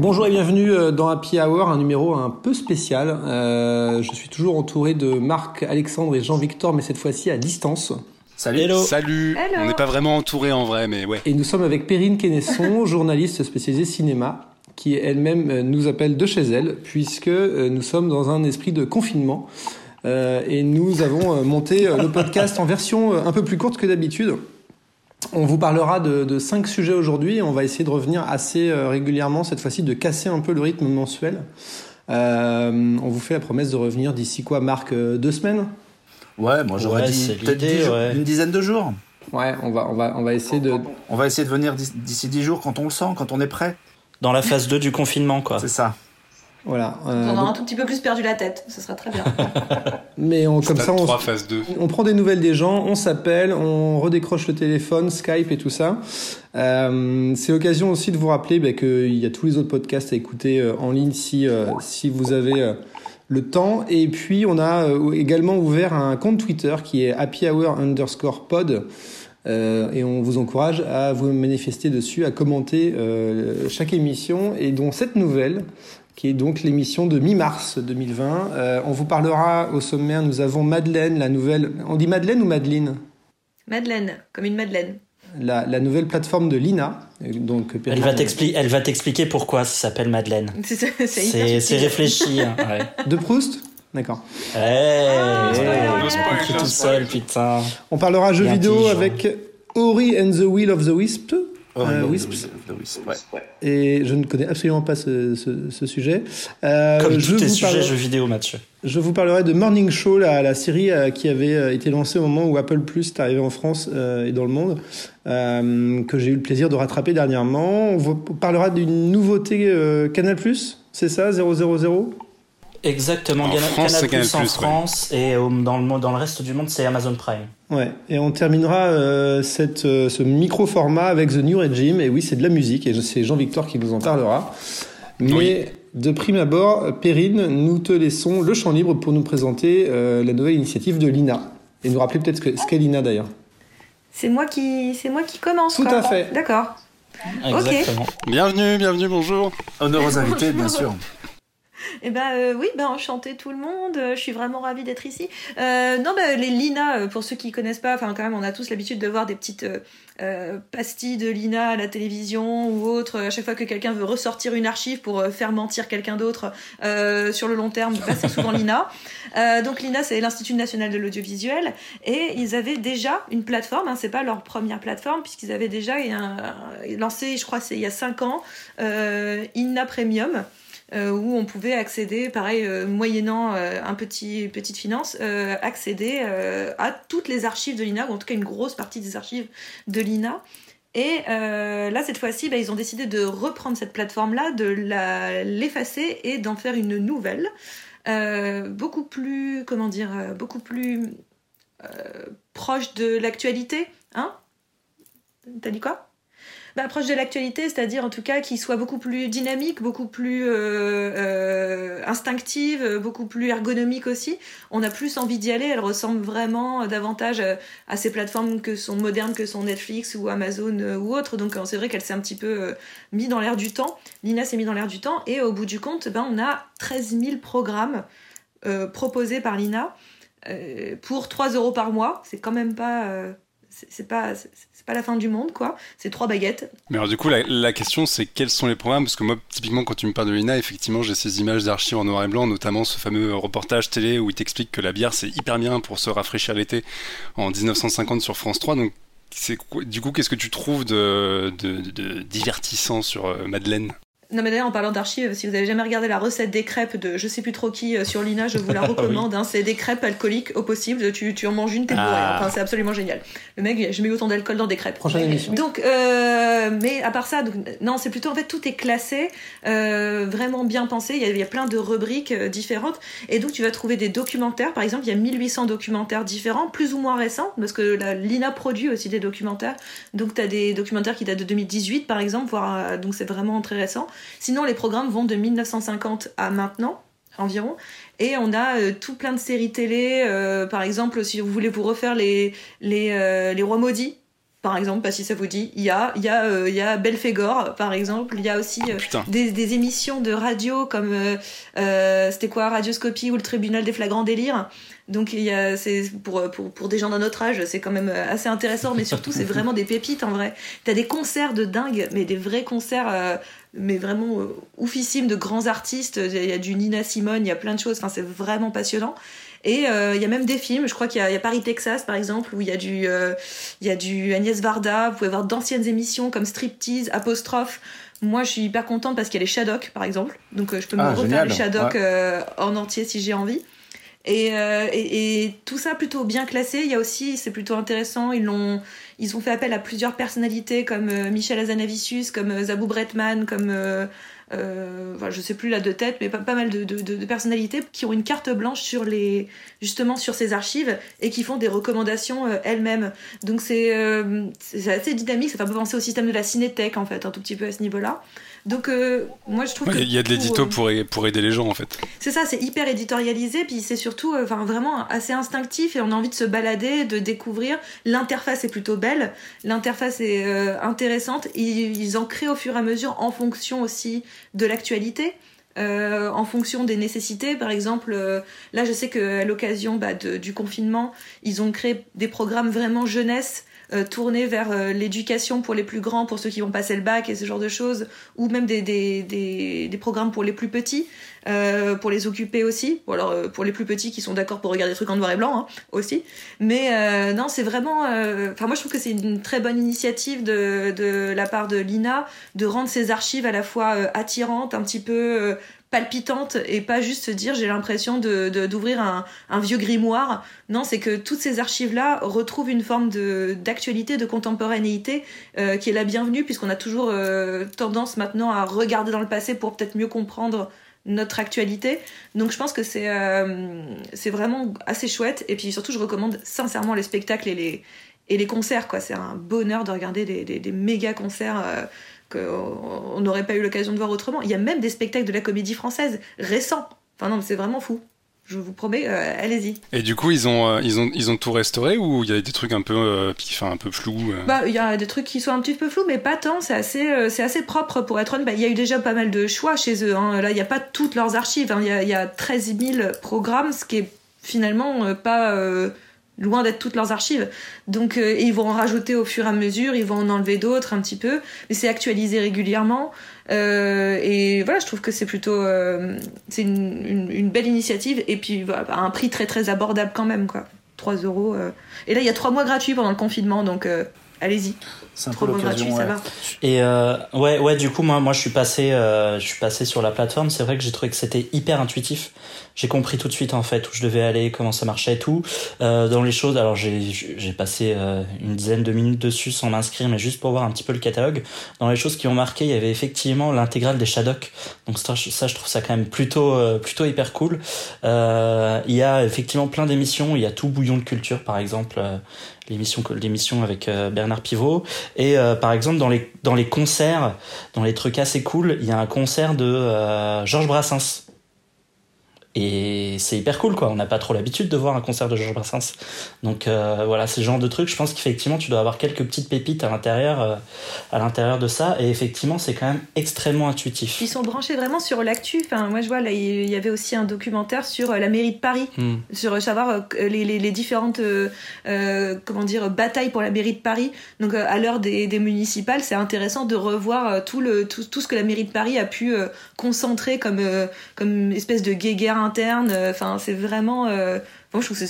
Bonjour et bienvenue euh, dans Happy Hour, un numéro un peu spécial. Euh, je suis toujours entouré de Marc, Alexandre et Jean-Victor, mais cette fois-ci à distance. Salut. Hello. Salut. Hello. On n'est pas vraiment entouré en vrai, mais ouais. Et nous sommes avec Perrine Kennesson, journaliste spécialisée cinéma, qui elle-même euh, nous appelle de chez elle, puisque nous sommes dans un esprit de confinement. Euh, et nous avons monté le podcast en version un peu plus courte que d'habitude. On vous parlera de, de cinq sujets aujourd'hui. On va essayer de revenir assez euh, régulièrement, cette fois-ci, de casser un peu le rythme mensuel. Euh, on vous fait la promesse de revenir d'ici quoi, Marc euh, Deux semaines? Ouais, moi j'aurais Ouais, dit peut-être dix ouais. une dizaine de jours. Ouais, on va, on va, on va essayer de. On va essayer de venir d'ici- 10 jours quand on le sent, quand on est prêt. Dans la phase 2 du confinement, quoi. C'est ça. Voilà. On euh, aura donc- un tout petit peu plus perdu la tête, ce sera très bien. mais on, comme ça, on, 3, phase 2. on prend des nouvelles des gens, on s'appelle, on redécroche le téléphone, Skype et tout ça. Euh, c'est l'occasion aussi de vous rappeler bah, qu'il y a tous les autres podcasts à écouter euh, en ligne si, euh, si vous avez euh, le temps. Et puis, on a euh, également ouvert un compte Twitter qui est happy hour underscore pod. Euh, et on vous encourage à vous manifester dessus, à commenter euh, chaque émission et dont cette nouvelle, qui est donc l'émission de mi-mars 2020. Euh, on vous parlera au sommaire, nous avons Madeleine, la nouvelle... On dit Madeleine ou Madeleine? Madeleine, comme une Madeleine. la, la nouvelle plateforme de Lina. euh, Donc, Elle va t'expli- elle va t'expliquer pourquoi ça s'appelle Madeleine. C'est réfléchi. hein, ouais. De Proust? D'accord. Eh, Ah, tout seul, putain. On parlera jeux vidéo avec Ori and the Will of the Wisp. Euh, Wisps. ouais. Et je ne connais absolument pas ce, ce, ce sujet. Euh, Comme je tous tes vous sujets parlerai- jeux vidéo, Mathieu. Je vous parlerai de Morning Show, la, la série euh, qui avait euh, été lancée au moment où Apple Plus est arrivé en France euh, et dans le monde, euh, que j'ai eu le plaisir de rattraper dernièrement. On vous parlera d'une nouveauté euh, Canal Plus, c'est ça, 000 Exactement. En Canal, France, c'est Canal Plus en Canal+, ouais. France et au- dans, le, dans le reste du monde, c'est Amazon Prime. Ouais, et on terminera euh, cette, euh, ce micro-format avec The New Regime. Et oui, c'est de la musique, et c'est Jean-Victor qui nous en parlera. Mais Oui. de prime abord, Perrine, nous te laissons le champ libre pour nous présenter euh, la nouvelle initiative de l'INA. Et nous rappeler peut-être ce que- ce qu'est l'INA d'ailleurs. C'est moi qui, c'est moi qui commence. Tout quoi. à fait. D'accord. Exactement. Bienvenue, bienvenue, bonjour. Honneur aux invités, bien sûr. Eh ben euh, oui, ben enchanté tout le monde. euh, Je suis vraiment ravie d'être ici. Euh, non, ben les Lina, pour ceux qui connaissent pas, enfin quand même, on a tous l'habitude de voir des petites euh, pastilles de Lina à la télévision ou autre. À chaque fois que quelqu'un veut ressortir une archive pour faire mentir quelqu'un d'autre sur le long terme, ben, c'est souvent Lina. Donc Lina, c'est l'Institut national de l'audiovisuel et ils avaient déjà une plateforme. Hein, c'est pas leur première plateforme puisqu'ils avaient déjà un- lancé, je crois, c'est il y a cinq ans, Inna Premium euh, où on pouvait accéder, pareil, euh, moyennant euh, un petit petite finance, euh, accéder à toutes les archives de l'INA, ou en tout cas une grosse partie des archives de l'INA. Et là, cette fois-ci, bah, ils ont décidé de reprendre cette plateforme-là, de l'effacer et d'en faire une nouvelle, beaucoup plus, comment dire, beaucoup plus proche de l'actualité, hein? T'as dit quoi? Bah, proche de l'actualité, c'est-à-dire en tout cas qui soit beaucoup plus dynamique, beaucoup plus euh, euh, instinctive, beaucoup plus ergonomique aussi. On a plus envie d'y aller. Elle ressemble vraiment davantage euh, à ces plateformes que sont modernes, que sont Netflix ou Amazon ou autres. Donc c'est vrai qu'elle s'est un petit peu euh, mis dans l'air du temps. Lina s'est mis dans l'air du temps et au bout du compte, ben, on a 13 000 programmes proposés par Lina pour 3 euros par mois. C'est quand même pas... c'est pas, c'est pas la fin du monde, quoi. C'est trois baguettes. Mais alors du coup, la, question c'est quels sont les programmes? Parce que moi, typiquement, quand tu me parles de l'INA, effectivement, j'ai ces images d'archives en noir et blanc, notamment ce fameux reportage télé où il t'explique que la bière c'est hyper bien pour se rafraîchir l'été en 1950 sur France 3. Donc, du coup, qu'est-ce que tu trouves de, de, de- de divertissant sur euh, Madeleine? Non mais d'ailleurs en parlant d'archives, si vous avez jamais regardé la recette des crêpes de je sais plus trop qui euh, sur Lina, je vous la recommande. hein. c'est des crêpes alcooliques au possible. Tu, tu en manges une, t'es bourré. Ah. Enfin, c'est absolument génial. Le mec, jamais eu autant d'alcool dans des crêpes. Prochaine émission. Donc, euh, mais à part ça, donc, non, c'est plutôt en fait tout est classé, euh, vraiment bien pensé. Il y, a, il y a plein de rubriques euh, différentes, et donc tu vas trouver des documentaires. Par exemple, il y a 1800 documentaires différents, plus ou moins récents, parce que la, l'INA produit aussi des documentaires. Donc, tu as des documentaires qui datent de 2018, par exemple, voire, euh, donc c'est vraiment très récent. Sinon, les programmes vont de 1950 à maintenant environ. Et on a euh, tout plein de séries télé. euh, par exemple, si vous voulez vous refaire les, les, euh, les Rois Maudits, par exemple, pas si ça vous dit. Il y a, il y a, il y a Belphégor, par exemple. Il y a aussi Putain. des, des émissions de radio comme c'était quoi Radioscopie ou le Tribunal des flagrants délires. Donc il y a, c'est pour, pour pour des gens d'un autre âge, c'est quand même assez intéressant, mais surtout c'est vraiment des pépites en vrai. T'as des concerts de dingue, mais des vrais concerts, mais vraiment euh, oufissimes de grands artistes. Il y a du Nina Simone, il y a plein de choses. Enfin c'est vraiment passionnant. Et euh, il y a même des films, je crois qu'il y, a- il y a Paris Texas par exemple, où il y a du, euh, il y a du Agnès Varda. Vous pouvez voir d'anciennes émissions comme Striptease, Apostrophe. Moi, je suis hyper contente parce qu'il y a les Shadok, par exemple. Donc, euh, je peux me Ah, refaire génial. les Shadok Ouais. euh, en entier si j'ai envie. Et, euh, et, tout ça plutôt bien classé. Il y a aussi, c'est plutôt intéressant, ils ont, ils ont fait appel à plusieurs personnalités comme euh, Michel Azanavicius, comme euh, Zabou Bretman, comme euh, enfin, je sais plus là de tête, mais pas, mal de, personnalités qui ont une carte blanche sur les justement sur ces archives et qui font des recommandations elles-mêmes. Donc c'est assez dynamique. Ça fait un peu penser au système de la cinétech en fait, un tout petit peu à ce niveau-là. Donc euh, moi je trouve Ouais, Il y a de l'édito euh, pour, aider les gens en fait. c'est ça, c'est hyper éditorialisé, puis c'est surtout euh, vraiment assez instinctif et on a envie de se balader, de découvrir. L'interface est plutôt belle, l'interface est intéressante. Ils, ils en créent au fur et à mesure en fonction aussi de l'actualité. euh, en fonction des nécessités, par exemple, euh, là je sais qu'à l'occasion bah, du confinement, ils ont créé des programmes vraiment jeunesse euh, vers euh, l'éducation pour les plus grands, pour ceux qui vont passer le bac et ce genre de choses, ou même des, des, des, des programmes pour les plus petits euh, pour les occuper aussi, ou alors euh, pour les plus petits qui sont d'accord pour regarder des trucs en noir et blanc hein, aussi. Mais euh, non, c'est vraiment. euh, Enfin, moi, je trouve que c'est une très bonne initiative de, de la part de l'INA de rendre ces archives à la fois attirantes, un petit peu palpitantes, et pas juste se dire j'ai l'impression de de- d'ouvrir un, un vieux grimoire. Non, c'est que toutes ces archives-là retrouvent une forme d'actualité, de contemporanéité euh, qui est la bienvenue, puisqu'on a toujours euh, tendance maintenant à regarder dans le passé pour peut-être mieux comprendre notre actualité. Donc je pense que c'est euh, c'est vraiment assez chouette. Et puis surtout, je recommande sincèrement les spectacles et les, et les concerts. quoi. C'est un bonheur de regarder des, des, des méga concerts euh, qu'on n'aurait pas eu l'occasion de voir autrement. Il y a même des spectacles de la comédie française récents. Enfin non, mais c'est vraiment fou. Je vous promets, euh, allez-y. Et du coup, ils ont, euh, ils ont, ils ont tout restauré ou il y a des trucs un peu, euh, qui, un peu flous euh Bah, il y a des trucs qui sont un petit peu flous, mais pas tant. C'est assez, c'est assez propre pour être honnête. Bah, il y a eu déjà pas mal de choix chez eux. Hein. Là, il n'y a pas toutes leurs archives. hein. Il y, a, il y a 13 000 programmes, ce qui est finalement pas loin d'être toutes leurs archives. Donc, euh, ils vont en rajouter au fur et à mesure. Ils vont en enlever d'autres un petit peu. Mais c'est actualisé régulièrement. Euh, et voilà, je trouve que c'est plutôt, euh, c'est une, belle initiative. Et puis, à un prix très très abordable quand même, quoi. 3 euros. Et là, il y a 3 mois gratuits pendant le confinement, donc allez-y. C'est un peu l'occasion. ça ouais. va. Et euh, ouais, ouais, du coup, moi, moi, je suis passé, euh, je suis passé sur la plateforme. C'est vrai que j'ai trouvé que c'était hyper intuitif. J'ai compris tout de suite en fait où je devais aller, comment ça marchait et tout. Euh, dans les choses, alors j'ai j'ai passé euh, une dizaine de minutes dessus sans m'inscrire, mais juste pour voir un petit peu le catalogue. Dans les choses qui ont marqué, il y avait effectivement l'intégrale des Shadok. Donc ça, je- ça, je trouve ça quand même plutôt, euh, plutôt hyper cool. Euh, il y a effectivement plein d'émissions. Il y a tout bouillon de culture, par exemple. L'émission l'émission avec euh, Bernard Pivot. Et euh, par exemple dans les dans les concerts dans les trucs assez cool il y a un concert de euh, Georges Brassens et c'est hyper cool quoi on n'a pas trop l'habitude de voir un concert de Georges Brassens donc euh, voilà c'est le genre de truc je pense qu'effectivement tu dois avoir quelques petites pépites à l'intérieur euh, à l'intérieur de ça et effectivement c'est quand même extrêmement intuitif Ils sont branchés vraiment sur l'actu. Enfin, moi, je vois, là, il y avait aussi un documentaire sur euh, la mairie de Paris, Hmm. sur savoir les, les, les différentes, euh, euh, comment dire, batailles pour la mairie de Paris. Donc, euh, à l'heure des, des municipales, c'est intéressant de revoir tout, le, tout, tout ce que la mairie de Paris a pu euh, concentrer comme, euh, comme espèce de guéguerre interne. Euh, Enfin, c'est vraiment. euh, Bon, je trouve que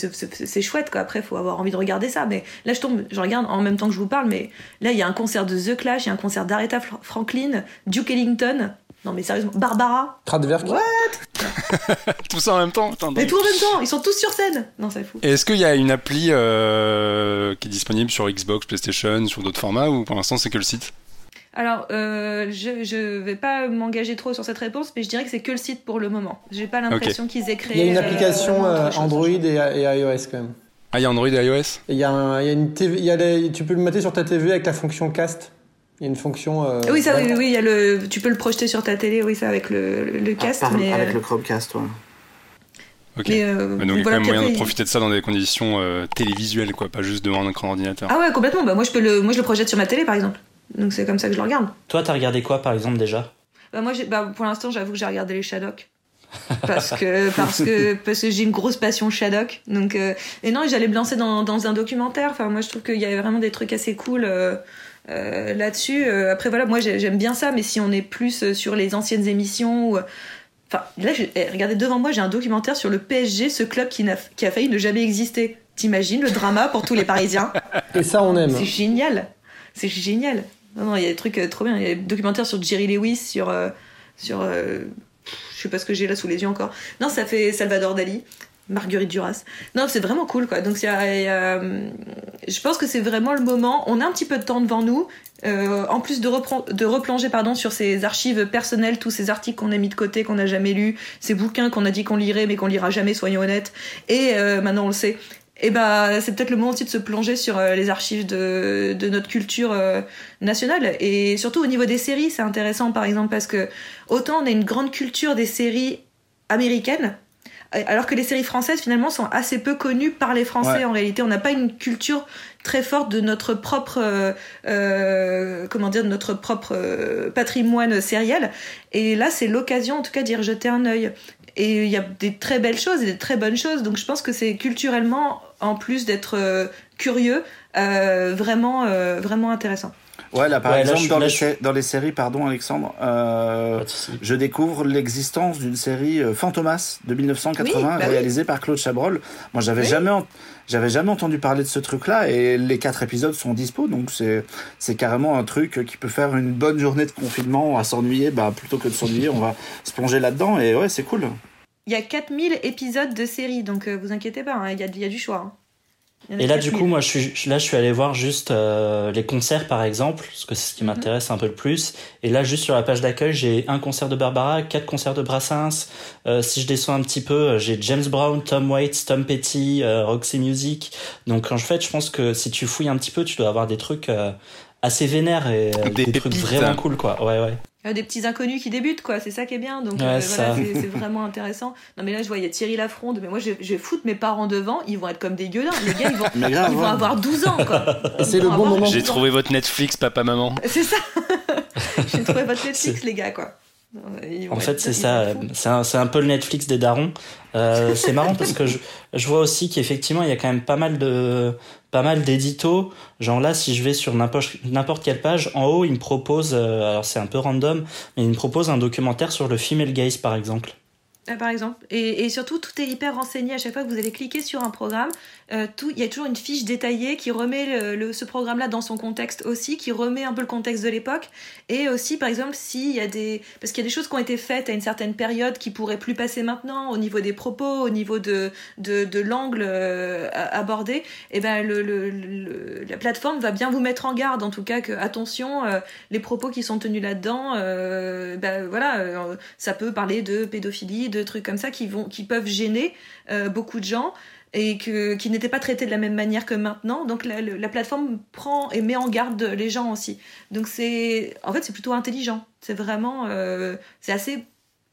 c'est- chouette, quoi. Après, faut avoir envie de regarder ça. Mais là, je tombe, je regarde en même temps que je vous parle, mais là, il y a un concert de The Clash, il y a un concert d'Aretha Fr- Franklin, Duke Ellington. Non, mais sérieusement, Barbara. Kraftwerk. Tout ça en même temps Putain, Mais tout en même temps, ils sont tous sur scène. Non, c'est fou. Et Est-ce qu'il y a une appli euh, qui est disponible sur Xbox, PlayStation, sur d'autres formats ou pour l'instant c'est que le site? Alors, euh, je, je vais pas m'engager trop sur cette réponse, mais je dirais que c'est que le site pour le moment. J'ai pas l'impression qu'ils aient créé. Il y a une euh, application euh. Android et, et iOS quand même. Ah, il y a Android et iOS? Il y a, un- il y a une TV, il y a les- tu peux le mettre sur ta TV avec la fonction cast. Il y a une fonction. euh, Oui, ça, oui, oui, il y a le, tu peux le projeter sur ta télé, oui, ça avec le, le, le Ah, cast, par- mais Avec euh, le Chromecast, ouais. Ok. Mais, euh, donc il y a quand même moyen de profiter de ça dans des conditions euh, télévisuelles, quoi, pas juste devant un écran d'ordinateur. Ah ouais, complètement. Bah, moi, je peux le, moi, je le projette sur ma télé, par exemple. Donc c'est comme ça que je le regarde. Toi, t'as regardé quoi par exemple déjà? Bah, moi, bah, pour l'instant, j'avoue que j'ai regardé les Shadok. parce que parce que parce que j'ai une grosse passion Shadok donc euh, et non j'allais me lancer dans, dans un documentaire enfin moi je trouve qu'il y a vraiment des trucs assez cool euh, euh, là-dessus Euh, après voilà moi j'ai- j'aime bien ça mais si on est plus sur les anciennes émissions ou enfin là je- eh, regardez devant moi j'ai un documentaire sur le PSG ce club qui n'a qui a failli ne jamais exister t'imagines le drama pour tous les Parisiens? Et ça, on aime. c'est génial. C'est génial. Non, il y a des trucs euh, trop bien. Il y a des documentaires sur Jerry Lewis, sur. euh, sur euh, je sais pas ce que j'ai là sous les yeux encore. Non, ça fait Salvador Dali. Marguerite Duras. Non, c'est vraiment cool, quoi. Donc, y a- je pense que c'est vraiment le moment. On a un petit peu de temps devant nous. En plus de, de replonger pardon, sur ces archives personnelles, tous ces articles qu'on a mis de côté, qu'on n'a jamais lus, ces bouquins qu'on a dit qu'on lirait, mais qu'on lira jamais, soyons honnêtes. Et maintenant, on le sait. Et bah, c'est peut-être le moment aussi de se plonger sur euh, les archives de, de notre culture euh, nationale. Et surtout au niveau des séries, c'est intéressant par exemple parce que autant on a une grande culture des séries américaines, euh, alors que les séries françaises finalement sont assez peu connues par les Français Ouais. en réalité. On n'a pas une culture très forte de notre propre, euh, euh, comment dire, de notre propre euh, patrimoine sériel. Et là, c'est l'occasion en tout cas d'y rejeter un œil. Et il y a des très belles choses et des très bonnes choses. Donc je pense que c'est culturellement, en plus d'être euh, curieux, euh, vraiment, euh, vraiment intéressant. Ouais, là, par Ouais, exemple, dans, là, les je- sé- dans les séries, pardon, Alexandre, euh, je découvre l'existence d'une série euh, Fantomas de 1980 Oui, bah oui. réalisée par Claude Chabrol. Moi, j'avais Oui. jamais, en- j'avais jamais entendu parler de ce truc-là et les quatre épisodes sont dispo, donc c'est, carrément un truc qui peut faire une bonne journée de confinement à s'ennuyer, bah, plutôt que de s'ennuyer, on va se plonger là-dedans et ouais, c'est cool. Il y a 4000 épisodes de série, donc euh, vous inquiétez pas, hein, il y, y a du choix. hein. Et là, du 4000. coup, moi, je suis, là, je suis allé voir juste euh, les concerts, par exemple, parce que c'est ce qui Mhm. m'intéresse un peu le plus. Et là, juste sur la page d'accueil, j'ai un concert de Barbara, quatre concerts de Brassens. Euh, si je descends un petit peu, euh, j'ai James Brown, Tom Waits, Tom Petty, euh, Roxy Music. Donc, en fait, je pense que si tu fouilles un petit peu, tu dois avoir des trucs euh, assez vénères et euh, Des des, trucs vraiment cool, quoi. Ouais, ouais. Il y a des petits inconnus qui débutent, quoi. C'est ça qui est bien. Donc Ouais, euh, voilà, c'est c'est vraiment intéressant. Non, mais là, je vois, il y a Thierry Lafronde. Mais moi, je, je vais foutre mes parents devant. Ils vont être comme des gueulins. Les gars, ils vont, Mais grave, ils vont ouais. avoir 12 ans, quoi. C'est le bon moment. 12 J'ai trouvé votre Netflix, papa, maman. C'est ça. J'ai trouvé votre Netflix, C'est- les gars, quoi. En être- fait, c'est ça. euh. C'est un, c'est un peu le Netflix des darons. Euh, c'est marrant parce que je, je vois aussi qu'effectivement, il y a quand même pas mal de pas mal d'éditos. Genre là, si je vais sur n'importe quelle page, en haut, il me propose, euh, alors c'est un peu random, mais il me propose un documentaire sur le female gaze, par exemple. Ah, par exemple. Et surtout, tout est hyper renseigné. À chaque fois que vous allez cliquer sur un programme, euh, tout, il y a toujours une fiche détaillée qui remet le, le- ce programme-là dans son contexte aussi, qui remet un peu le contexte de l'époque. Et aussi, par exemple, s'il y a des... Parce qu'il y a des choses qui ont été faites à une certaine période qui pourraient plus passer maintenant, au niveau des propos, au niveau de, de, de l'angle euh, abordé, et ben le, le, la plateforme va bien vous mettre en garde, en tout cas, que attention, euh, les propos qui sont tenus là-dedans, euh, ben voilà, euh, ça peut parler de pédophilie, de trucs comme ça qui vont, qui peuvent gêner beaucoup de gens et que, qui n'étaient pas traités de la même manière que maintenant. Donc la, la plateforme prend et met en garde les gens aussi. Donc c'est, en fait, c'est plutôt intelligent. C'est vraiment, euh, c'est assez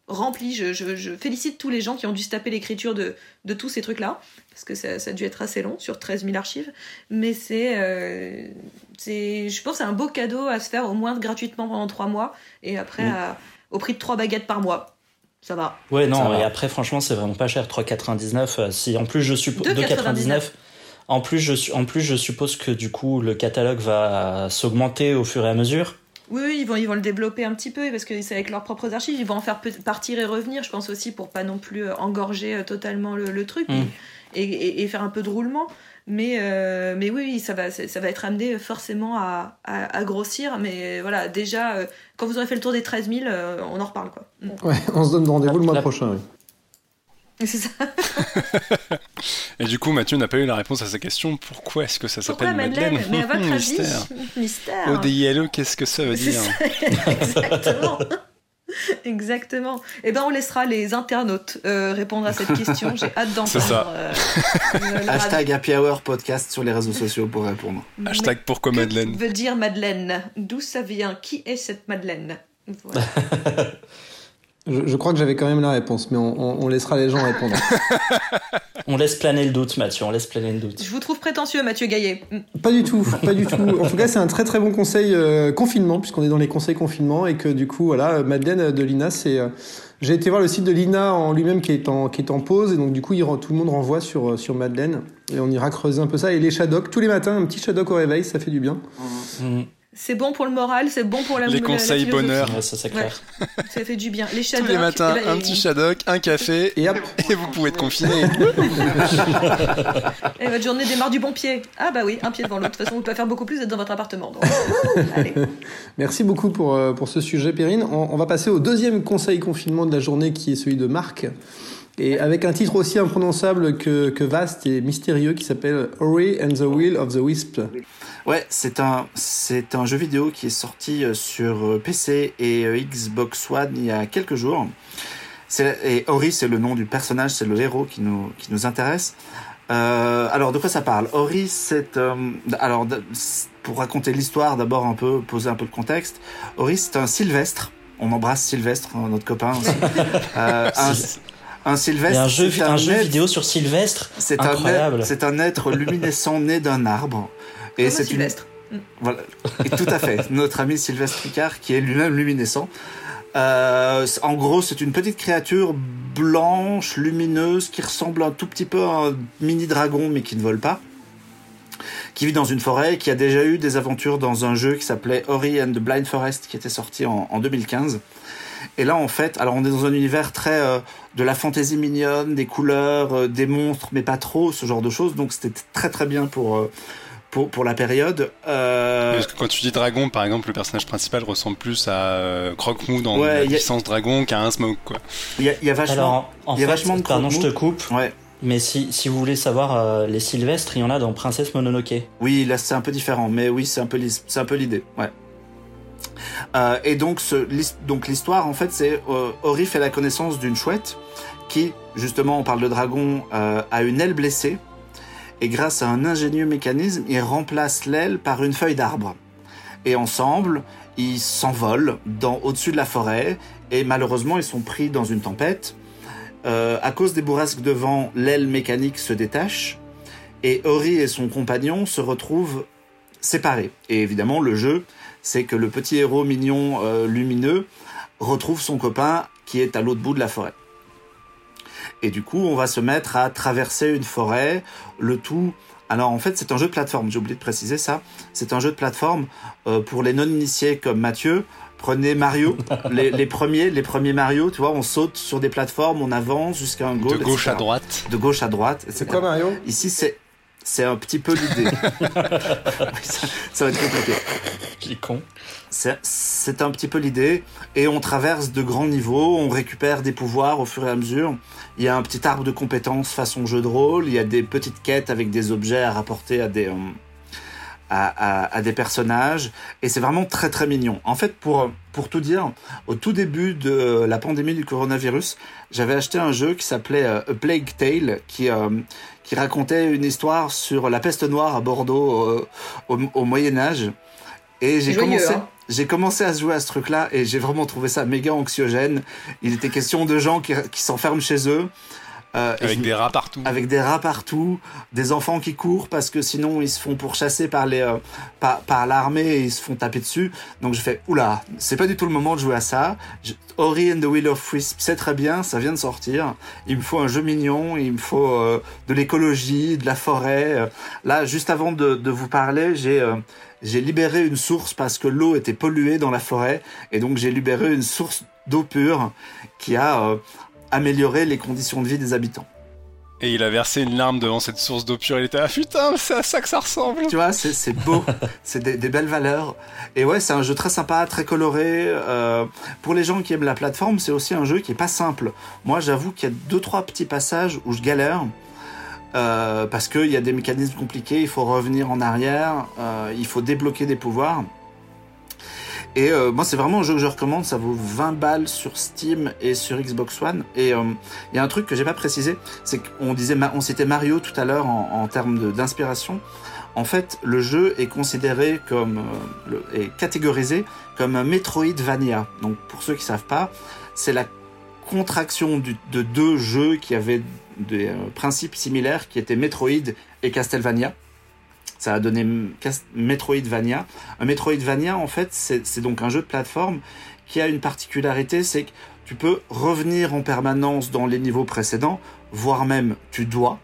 rempli. Je, je, je félicite tous les gens qui ont dû se taper l'écriture de, de tous ces trucs-là, parce que ça, ça a dû être assez long, sur 13 000 archives. Mais c'est, euh, c'est, je pense, que c'est un beau cadeau à se faire au moins gratuitement pendant trois mois, et après à- au prix de trois baguettes par mois. Ça va. Ouais, non, va. et après, franchement, c'est vraiment pas cher. 3,99. euh, Si en plus je suppose 2,99. En plus, je en plus, je suppose que du coup, le catalogue va s'augmenter au fur et à mesure. Oui, oui, ils vont, ils vont le développer un petit peu parce que c'est avec leurs propres archives. Ils vont en faire partir et revenir, je pense aussi, pour pas non plus euh, engorger euh, totalement le, le truc Mm. et, et- et faire un peu de roulement. Mais, euh, mais oui, oui, ça va, ça va être amené forcément à, à- à grossir. Mais voilà, déjà, euh, quand vous aurez fait le tour des 13 000, euh, on en reparle. Quoi. Mm. Ouais, on se donne rendez-vous le mois La- prochain. oui. C'est ça. Et du coup, Mathieu n'a pas eu la réponse à sa question. Pourquoi est-ce que ça s'appelle Madeleine Madeleine Mais à votre avis, Mystère. mystère. ODILE, qu'est-ce que ça veut dire ça, exactement. Exactement. Eh ben, on laissera les internautes euh, répondre à cette question. J'ai hâte d'entendre. C'est ça. euh, Hashtag Happy Hour Podcast sur les réseaux sociaux pour répondre. Hashtag pourquoi Que Madeleine? veut dire Madeleine? D'où ça vient? Qui est cette Madeleine? Voilà. je, crois que j'avais quand même la réponse, mais on, laissera les gens répondre. on laisse planer le doute, Mathieu. On laisse planer le doute. Je vous trouve prétentieux, Mathieu Gaillet. Pas du tout, pas du tout. En tout cas, c'est un très très bon conseil euh, confinement, puisqu'on est dans les conseils confinement et que du coup, voilà, Madeleine de Lina, c'est. Euh, j'ai été voir le site de Lina en lui-même qui est en qui est en pause et donc du coup, il, tout le monde renvoie sur euh, sur Madeleine et on ira creuser un peu ça et les Shadocks tous les matins, un petit Shadok au réveil, ça fait du bien. Mmh c'est bon pour le moral, c'est bon pour la Les conseils bonheur. ça, c'est clair. ça fait du bien. Les Tous les matins, un petit Shadok, un café, et hop, et vous pouvez être confiné. et votre journée démarre du bon pied. Ah bah oui, un pied devant l'autre. De toute façon, vous pouvez faire beaucoup plus, d'être dans votre appartement. Merci beaucoup pour, euh, pour ce sujet, Perrine. On, on va passer au deuxième conseil confinement de la journée, qui est celui de Marc. Et avec un titre aussi imprononçable que, que vaste et mystérieux qui s'appelle Ori and the Will of the Wisp. Ouais, c'est un, c'est un jeu vidéo qui est sorti euh, sur euh, PC et euh, Xbox One il y a quelques jours. Et Ori, c'est le nom du personnage, c'est le héros qui nous, qui nous intéresse. Euh, alors, de quoi ça parle? Ori, c'est... alors, pour raconter l'histoire, d'abord un peu, poser un peu de contexte. Ori, c'est un Sylvestre. On embrasse Sylvestre, hein, notre copain aussi. euh, un, un Sylvestre. un jeu, un, jeu vidéo sur Sylvestre. C'est un, c'est un être luminescent né d'un arbre. Et c'est Sylvestre. Une... Voilà. Et tout à fait. Notre ami Sylvestre Ricard, qui est lui-même luminescent. Euh, en gros, c'est une petite créature blanche, lumineuse, qui ressemble un tout petit peu à un mini dragon, mais qui ne vole pas. Qui vit dans une forêt, qui a déjà eu des aventures dans un jeu qui s'appelait Ori and the Blind Forest, qui était sorti en, en 2015. Et là, en fait, alors on est dans un univers très euh, de la fantaisie mignonne, des couleurs, euh, des monstres, mais pas trop, ce genre de choses. Donc c'était très très bien pour euh, pour, pour la période. Parce que quand tu dis dragon, par exemple, le personnage principal ressemble plus à Croque-Mou dans la puissance dragon qu'à un Smoke, quoi. Il y a, y a vachement, il y a vachement de Pardon, je te coupe. Ouais. Mais si, si vous voulez savoir les Sylvestres, il y en a dans Princesse Mononoke. Oui, là c'est un peu différent, mais oui, c'est un peu, c'est un peu l'idée. Ouais. Euh, et donc, donc l'histoire, en fait, c'est euh, Ori fait la connaissance d'une chouette qui, justement, on parle de dragon, euh, a une aile blessée. Et grâce à un ingénieux mécanisme, il remplace l'aile par une feuille d'arbre. Et ensemble, ils s'envolent au-dessus de la forêt. Et malheureusement, ils sont pris dans une tempête. Euh, à cause des bourrasques de vent, l'aile mécanique se détache. Et Ori et son compagnon se retrouvent séparés. Et évidemment, le jeu c'est que le petit héros mignon euh, lumineux retrouve son copain qui est à l'autre bout de la forêt. Et du coup, on va se mettre à traverser une forêt, le tout. Alors en fait, c'est un jeu de plateforme. J'ai oublié de préciser ça. C'est un jeu de plateforme euh, pour les non-initiés comme Mathieu. Prenez Mario, les, premiers, les premiers Mario, tu vois, on saute sur des plateformes, on avance jusqu'à un goal. De gauche à droite. De gauche à droite. C'est quoi Mario? Ici, c'est c'est un petit peu l'idée. ça, va être compliqué. Con. C'est un petit peu l'idée. Et on traverse de grands niveaux, on récupère des pouvoirs au fur et à mesure. Il y a un petit arbre de compétences façon jeu de rôle. Il y a des petites quêtes avec des objets à rapporter à des, euh, à, des personnages. Et c'est vraiment très très mignon. En fait, pour, pour tout dire, au tout début de la pandémie du coronavirus, j'avais acheté un jeu qui s'appelait euh, A Plague Tale, qui, euh, qui racontait une histoire sur la peste noire à Bordeaux euh, au, Moyen Âge. Et j'ai commencé, hein. j'ai commencé à jouer à ce truc-là et j'ai vraiment trouvé ça méga anxiogène. Il était question de gens qui, qui s'enferment chez eux. Euh, avec des rats partout. Avec des rats partout, des enfants qui courent parce que sinon ils se font pourchasser par les euh, par, par l'armée et ils se font taper dessus. Donc je fais oula, c'est pas du tout le moment de jouer à ça. Ori and the Wheel of Wisp, c'est très bien, ça vient de sortir. Il me faut un jeu mignon, il me faut euh, de l'écologie, de la forêt. Là, juste avant de, de vous parler, j'ai j'ai libéré une source parce que l'eau était polluée dans la forêt et donc j'ai libéré une source d'eau pure qui a améliorer les conditions de vie des habitants. Et il a versé une larme devant cette source d'eau pure. Il était ah putain, c'est à ça que ça ressemble. Tu vois, c'est beau, c'est des, belles valeurs. Et ouais, c'est un jeu très sympa, très coloré. Euh, pour les gens qui aiment la plateforme, c'est aussi un jeu qui est pas simple. Moi, j'avoue qu'il y a deux trois petits passages où je galère. Euh, parce qu'il y a des mécanismes compliqués, il faut revenir en arrière, euh, il faut débloquer des pouvoirs. Et euh, moi, c'est vraiment un jeu que je recommande. Ça vaut 20 balles sur Steam et sur Xbox One. Et il euh, y a un truc que j'ai pas précisé, c'est qu'on disait, on citait Mario tout à l'heure en, termes d'inspiration. En fait, le jeu est considéré comme, euh, est catégorisé comme un Metroidvania. Donc, pour ceux qui savent pas, c'est la contraction de deux jeux qui avaient des principes similaires, qui étaient Metroid et Castlevania. Ça a donné Metroidvania. Un Metroidvania, en fait, c'est donc un jeu de plateforme qui a une particularité, c'est que tu peux revenir en permanence dans les niveaux précédents, voire même tu dois.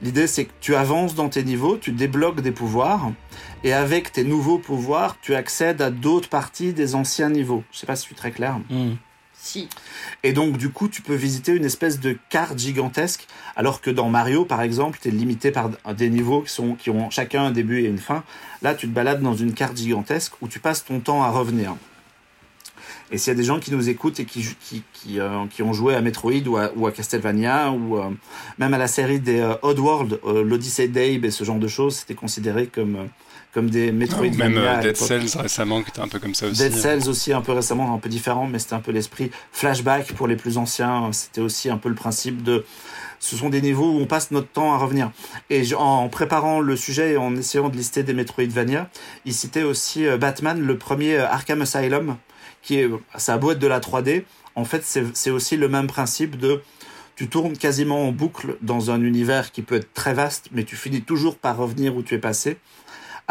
L'idée, c'est que tu avances dans tes niveaux, tu débloques des pouvoirs, et avec tes nouveaux pouvoirs, tu accèdes à d'autres parties des anciens niveaux. Je sais pas si je suis très clair. Hmm. Et donc, du coup, tu peux visiter une espèce de carte gigantesque, alors que dans Mario, par exemple, tu es limité par des niveaux qui, sont, qui ont chacun un début et une fin. Là, tu te balades dans une carte gigantesque où tu passes ton temps à revenir. Et s'il y a des gens qui nous écoutent et qui, qui, euh, qui ont joué à Metroid ou à, Castlevania ou euh, même à la série des euh, Oddworld, l'Odyssey d'Abe et ce genre de choses, c'était considéré comme comme des Metroidvania. même Dead Cells récemment, qui était un peu comme ça aussi. Dead Cells aussi un peu récemment, un peu différent, mais c'était un peu l'esprit. Flashback pour les plus anciens, c'était aussi un peu le principe de. Ce sont des niveaux où on passe notre temps à revenir. Et en préparant le sujet et en essayant de lister des Metroidvania, il citait aussi Batman, le premier Arkham Asylum, qui est sa boîte de la 3D. En fait, c'est aussi le même principe de tu tournes quasiment en boucle dans un univers qui peut être très vaste, mais tu finis toujours par revenir où tu es passé,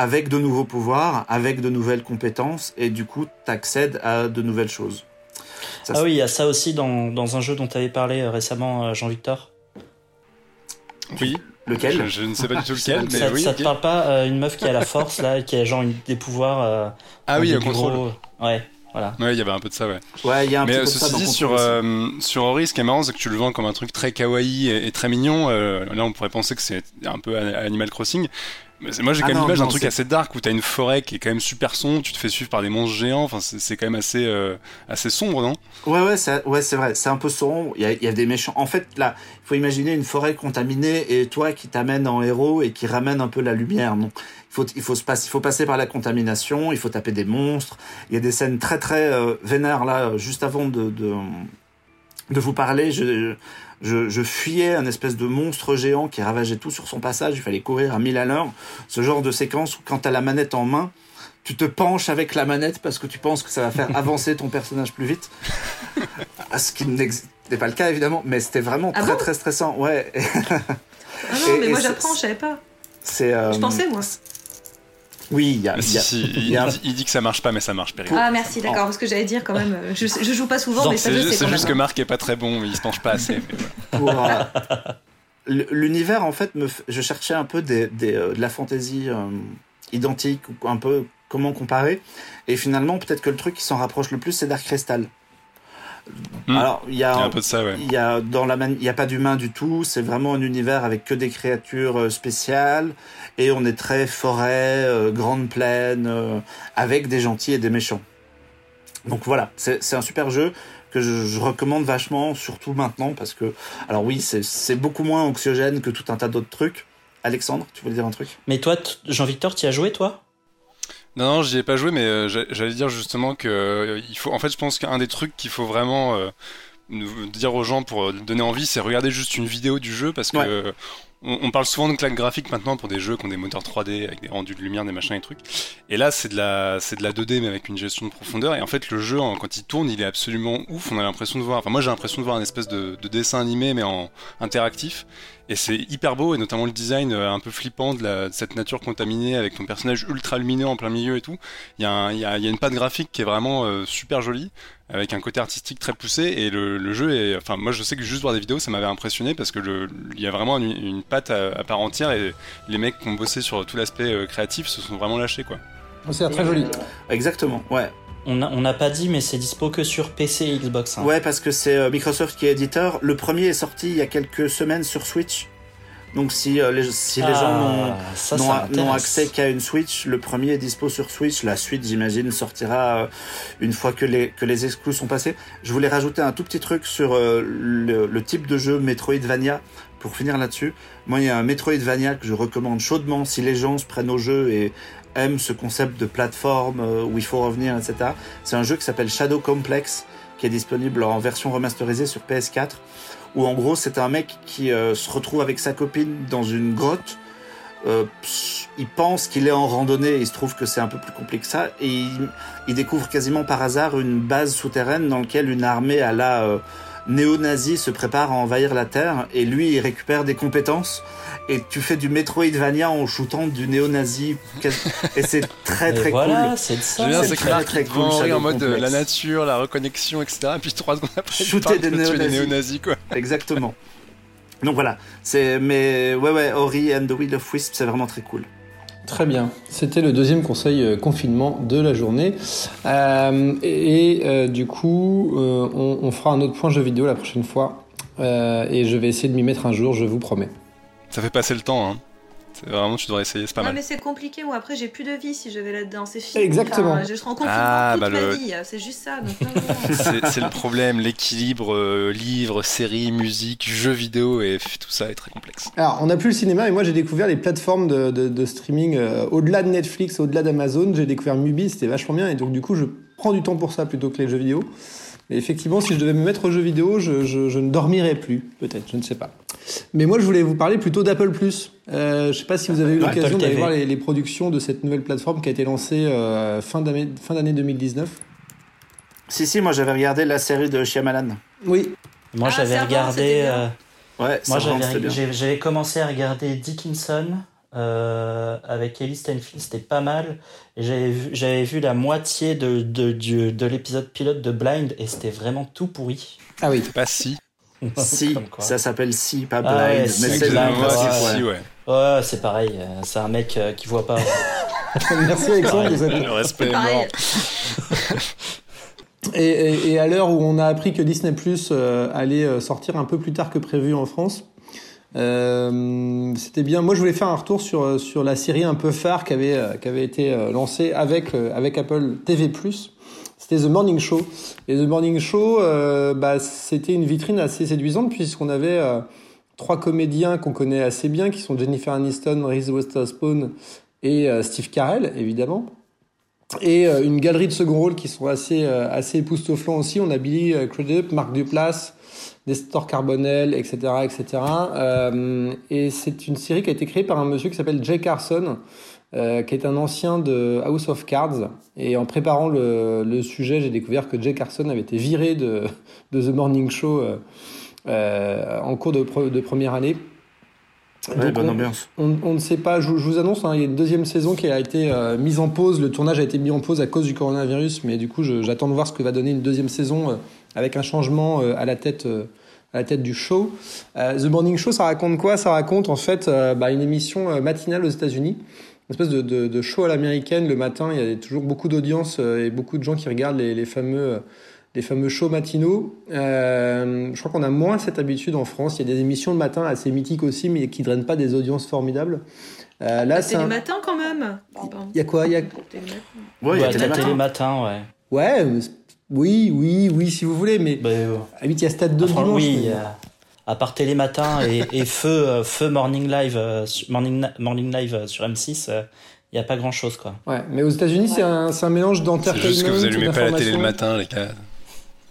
avec de nouveaux pouvoirs, avec de nouvelles compétences, et du coup, tu accèdes à de nouvelles choses. ah oui, il y a ça aussi dans, dans un jeu dont tu avais parlé euh, récemment, euh, Jean-Victor. Oui. Lequel je, ne sais pas du tout lequel, mais ça, oui. Ça te parle pas euh, une meuf qui a la force là, qui a genre des pouvoirs. ah oui, le contrôle. Ouais. Voilà. Ouais, il y avait un peu de ça, ouais. Ouais, il y a un Mais peu de ceci ça dit, sur, euh, sur Ori, ce qui est marrant, c'est que tu le vends comme un truc très kawaii et, et très mignon. Euh, là, on pourrait penser que c'est un peu Animal Crossing. Moi, j'ai quand Ah même non, l'image d'un truc assez dark où t'as une forêt qui est quand même super sombre, tu te fais suivre par des monstres géants. Enfin, c'est quand même assez, euh, assez sombre, non? Ouais, ouais, c'est ouais, vrai. C'est un peu sombre. Il y a, il y a des méchants. En fait, là, il faut imaginer une forêt contaminée et toi qui t'amène en héros et qui ramène un peu la lumière. Donc, il faut, il faut se passer, il faut passer par la contamination. Il faut taper des monstres. Il y a des scènes très, très euh, vénères là. Juste avant de, de, de vous parler, je, je, je fuyais un espèce de monstre géant qui ravageait tout sur son passage. Il fallait courir à 1000 à l'heure. Ce genre de séquence où quand t'as la manette en main, tu te penches avec la manette parce que tu penses que ça va faire avancer ton personnage plus vite. Ah, Ce qui n'est pas le cas évidemment, mais c'était vraiment Ah très bon très stressant. Ouais, Ah non, Et- mais et moi j'apprends, je savais pas. euh, Je pensais, moi. Oui, il y a. Il y si, a- si, il il, y a un- il dit que ça marche pas, mais ça marche, Perry. Ah, merci, d'accord, parce que j'allais dire quand même. euh, Je, je joue pas souvent, Non, mais ça C'est je sais c'est juste que. Marc est pas très bon, il se penche pas assez. voilà. pour, euh, l'univers en fait me f- je cherchais un peu des, des, euh, de la fantaisie euh, identique ou un peu comment comparer et finalement peut-être que le truc qui s'en rapproche le plus c'est Dark Crystal Hmm. alors il y a, Il y a un peu de ça, ouais. il y a dans la il y a pas d'humain du tout c'est vraiment un univers avec que des créatures euh, spéciales et on est très forêt euh, grande plaine euh, avec des gentils et des méchants donc voilà c'est un super jeu que je, je recommande vachement, surtout maintenant, parce que, alors oui, c'est- beaucoup moins anxiogène que tout un tas d'autres trucs. Alexandre, tu voulais dire un truc? Mais toi, Jean-Victor, tu as joué toi? Non, non, j'y ai pas joué, mais euh, j'a- j'allais dire justement que euh, il faut. En fait, je pense qu'un des trucs qu'il faut vraiment euh, nous- dire aux gens pour donner envie, c'est regarder juste une vidéo du jeu parce que Ouais. on, on parle souvent de claque graphique maintenant pour des jeux qui ont des moteurs 3D avec des rendus de lumière, des machins et trucs. Et là, c'est de la, c'est de la 2D mais avec une gestion de profondeur. Et en fait, le jeu, quand il tourne, il est absolument ouf. On a l'impression de voir. Enfin, moi, j'ai l'impression de voir un espèce de, de dessin animé mais en interactif. Et c'est hyper beau, et notamment le design euh, un peu flippant de, la- de cette nature contaminée avec ton personnage ultra lumineux en plein milieu et tout. Il y a, un- il y a, il y a une patte graphique qui est vraiment euh, super jolie, avec un côté artistique très poussé, et le, le jeu est... Enfin, moi je sais que juste voir des vidéos, ça m'avait impressionné, parce que il y a vraiment une, une patte à, à part entière, et les mecs qui ont bossé sur tout l'aspect euh, créatif se sont vraiment lâchés, quoi. C'est très joli. Exactement, ouais. On n'a pas dit, mais c'est dispo que sur PC et Xbox. hein. Ouais, parce que c'est euh, Microsoft qui est éditeur. Le premier est sorti il y a quelques semaines sur Switch. Donc si, euh, les, si les Ah, gens n'ont accès qu'à une Switch, le premier est dispo sur Switch. La suite, j'imagine, sortira euh, une fois que les, que les exclus sont passés. Je voulais rajouter un tout petit truc sur euh, le, le type de jeu Metroidvania. Pour finir là-dessus, moi, il y a un Metroidvania que je recommande chaudement si les gens se prennent au jeu et aiment ce concept de plateforme euh, où il faut revenir, etc. C'est un jeu qui s'appelle Shadow Complex, qui est disponible en version remasterisée sur PS4 où en gros c'est un mec qui euh, se retrouve avec sa copine dans une grotte. Euh, il pense qu'il est en randonnée, il se trouve que c'est un peu plus compliqué que ça, et il, il découvre quasiment par hasard une base souterraine dans laquelle une armée à la euh, néo-nazis se préparent à envahir la Terre et lui il récupère des compétences et tu fais du Metroidvania en shootant du néo-nazi et c'est très très voilà, cool. c'est ça. C'est très très cool. en mode la nature, la reconnexion, etc. Et puis trois secondes après, shooter des néo-nazis. néo quoi. Exactement. Donc voilà, c'est mais ouais ouais, Ori and the Will of Wisp, c'est vraiment très cool. Très bien. C'était le deuxième conseil euh, confinement de la journée. Euh, et, et euh, du coup, euh, on, on, fera un autre point jeu vidéo la prochaine fois. Euh, et je vais essayer de m'y mettre un jour, je vous promets. Ça fait passer le temps, hein. Vraiment, tu devrais essayer, c'est pas mal. mais c'est compliqué. Moi, après, j'ai plus de vie si je vais là-dedans. C'est fini. Exactement. Enfin, je serai en confinement Ah, toute bah, ma le- vie. C'est juste ça. Non, non, non. C'est le problème, l'équilibre euh, livre, série, musique, jeux vidéo et tout ça est très complexe. Alors, on n'a plus le cinéma et moi j'ai découvert les plateformes de, de, de streaming euh, au-delà de Netflix, au-delà d'Amazon. J'ai découvert Mubi, c'était vachement bien et donc du coup je prends du temps pour ça plutôt que les jeux vidéo. Effectivement, si je devais me mettre aux jeux vidéo, je, je, je ne dormirais plus, peut-être, je ne sais pas. Mais moi je voulais vous parler plutôt d'Apple Plus. Euh, je sais pas si vous avez eu l'occasion d'aller voir les, les productions de cette nouvelle plateforme qui a été lancée euh, fin d'année fin d'année 2019. Si si, moi j'avais regardé la série de Shyamalan. Oui, Moi, Ah, j'avais regardé. euh, Ouais, c'est moi, j'avais commencé à regarder Dickinson euh, avec Ellie Stanfield, c'était pas mal. J'avais vu, j'avais vu la moitié de, de, de l'épisode pilote de Blind et c'était vraiment tout pourri. ah oui. C'est pas si. Si, ça s'appelle Si, pas Ah ouais, Blind. Si, mais c'est Blind, principe, ouais, ouais. si, ouais. Ouais, c'est pareil, c'est un mec euh, qui voit pas. Merci Alexandre Le respect est mort. Et, et- et à l'heure où on a appris que Disney Plus euh, allait sortir un peu plus tard que prévu en France, euh, c'était bien. Moi, je voulais faire un retour sur euh, sur la série un peu phare qui avait euh, qui avait été euh, lancée avec avec Apple TV. C'était The Morning Show. Et The Morning Show, bah, c'était une vitrine assez séduisante puisqu'on avait trois comédiens qu'on connaît assez bien, qui sont Jennifer Aniston, Reese Witherspoon et Steve Carell, évidemment et une galerie de second rôle qui sont assez assez époustouflants aussi. On a Billy Crudup, Marc Duplass, Nestor Carbonell, etc., etc. Euh, et c'est une série qui a été créée par un monsieur qui s'appelle Jay Carson, euh, qui est un ancien de House of Cards. Et en préparant le, le sujet, j'ai découvert que Jay Carson avait été viré de, de The Morning Show euh, en cours de, pre- de première année. Ouais, bonne on- ambiance. on, on ne sait pas, je, je vous annonce, hein, il y a une deuxième saison qui a été euh, mise en pause. Le tournage a été mis en pause à cause du coronavirus, mais du coup, j'attends de voir ce que va donner une deuxième saison avec un changement euh, à la tête. euh, à la tête du show. Euh, The Morning Show, ça raconte quoi? Ça raconte en fait euh, bah, une émission matinale aux États-Unis, une espèce de, de, de show à l'américaine. Le matin, il y a toujours beaucoup d'audience euh, et beaucoup de gens qui regardent les, les fameux les fameux shows matinaux. Euh, je crois qu'on a moins cette habitude en France. Il y a des émissions le matin assez mythiques aussi, mais qui drainent pas des audiences formidables. Euh, là, c'est un- le matin quand même. Il y a quoi? Il y a Télématin. Ouais, il y a Ouais, Télématin. la télé matin, ouais. ouais, mais c'est- oui, oui, oui, si vous voulez, mais Bah, euh, à il y a Stade de franchement, dimanche. oui, mais- à part Télématin et, et Feu, euh, Feu Morning Live, euh, sur- morning, morning Live euh, sur M6, il n'y a pas grand chose, quoi. Ouais, mais aux États-unis, c'est un, c'est un mélange C'est d'entertainment. juste que vous allumez pas la télé le matin, les gars.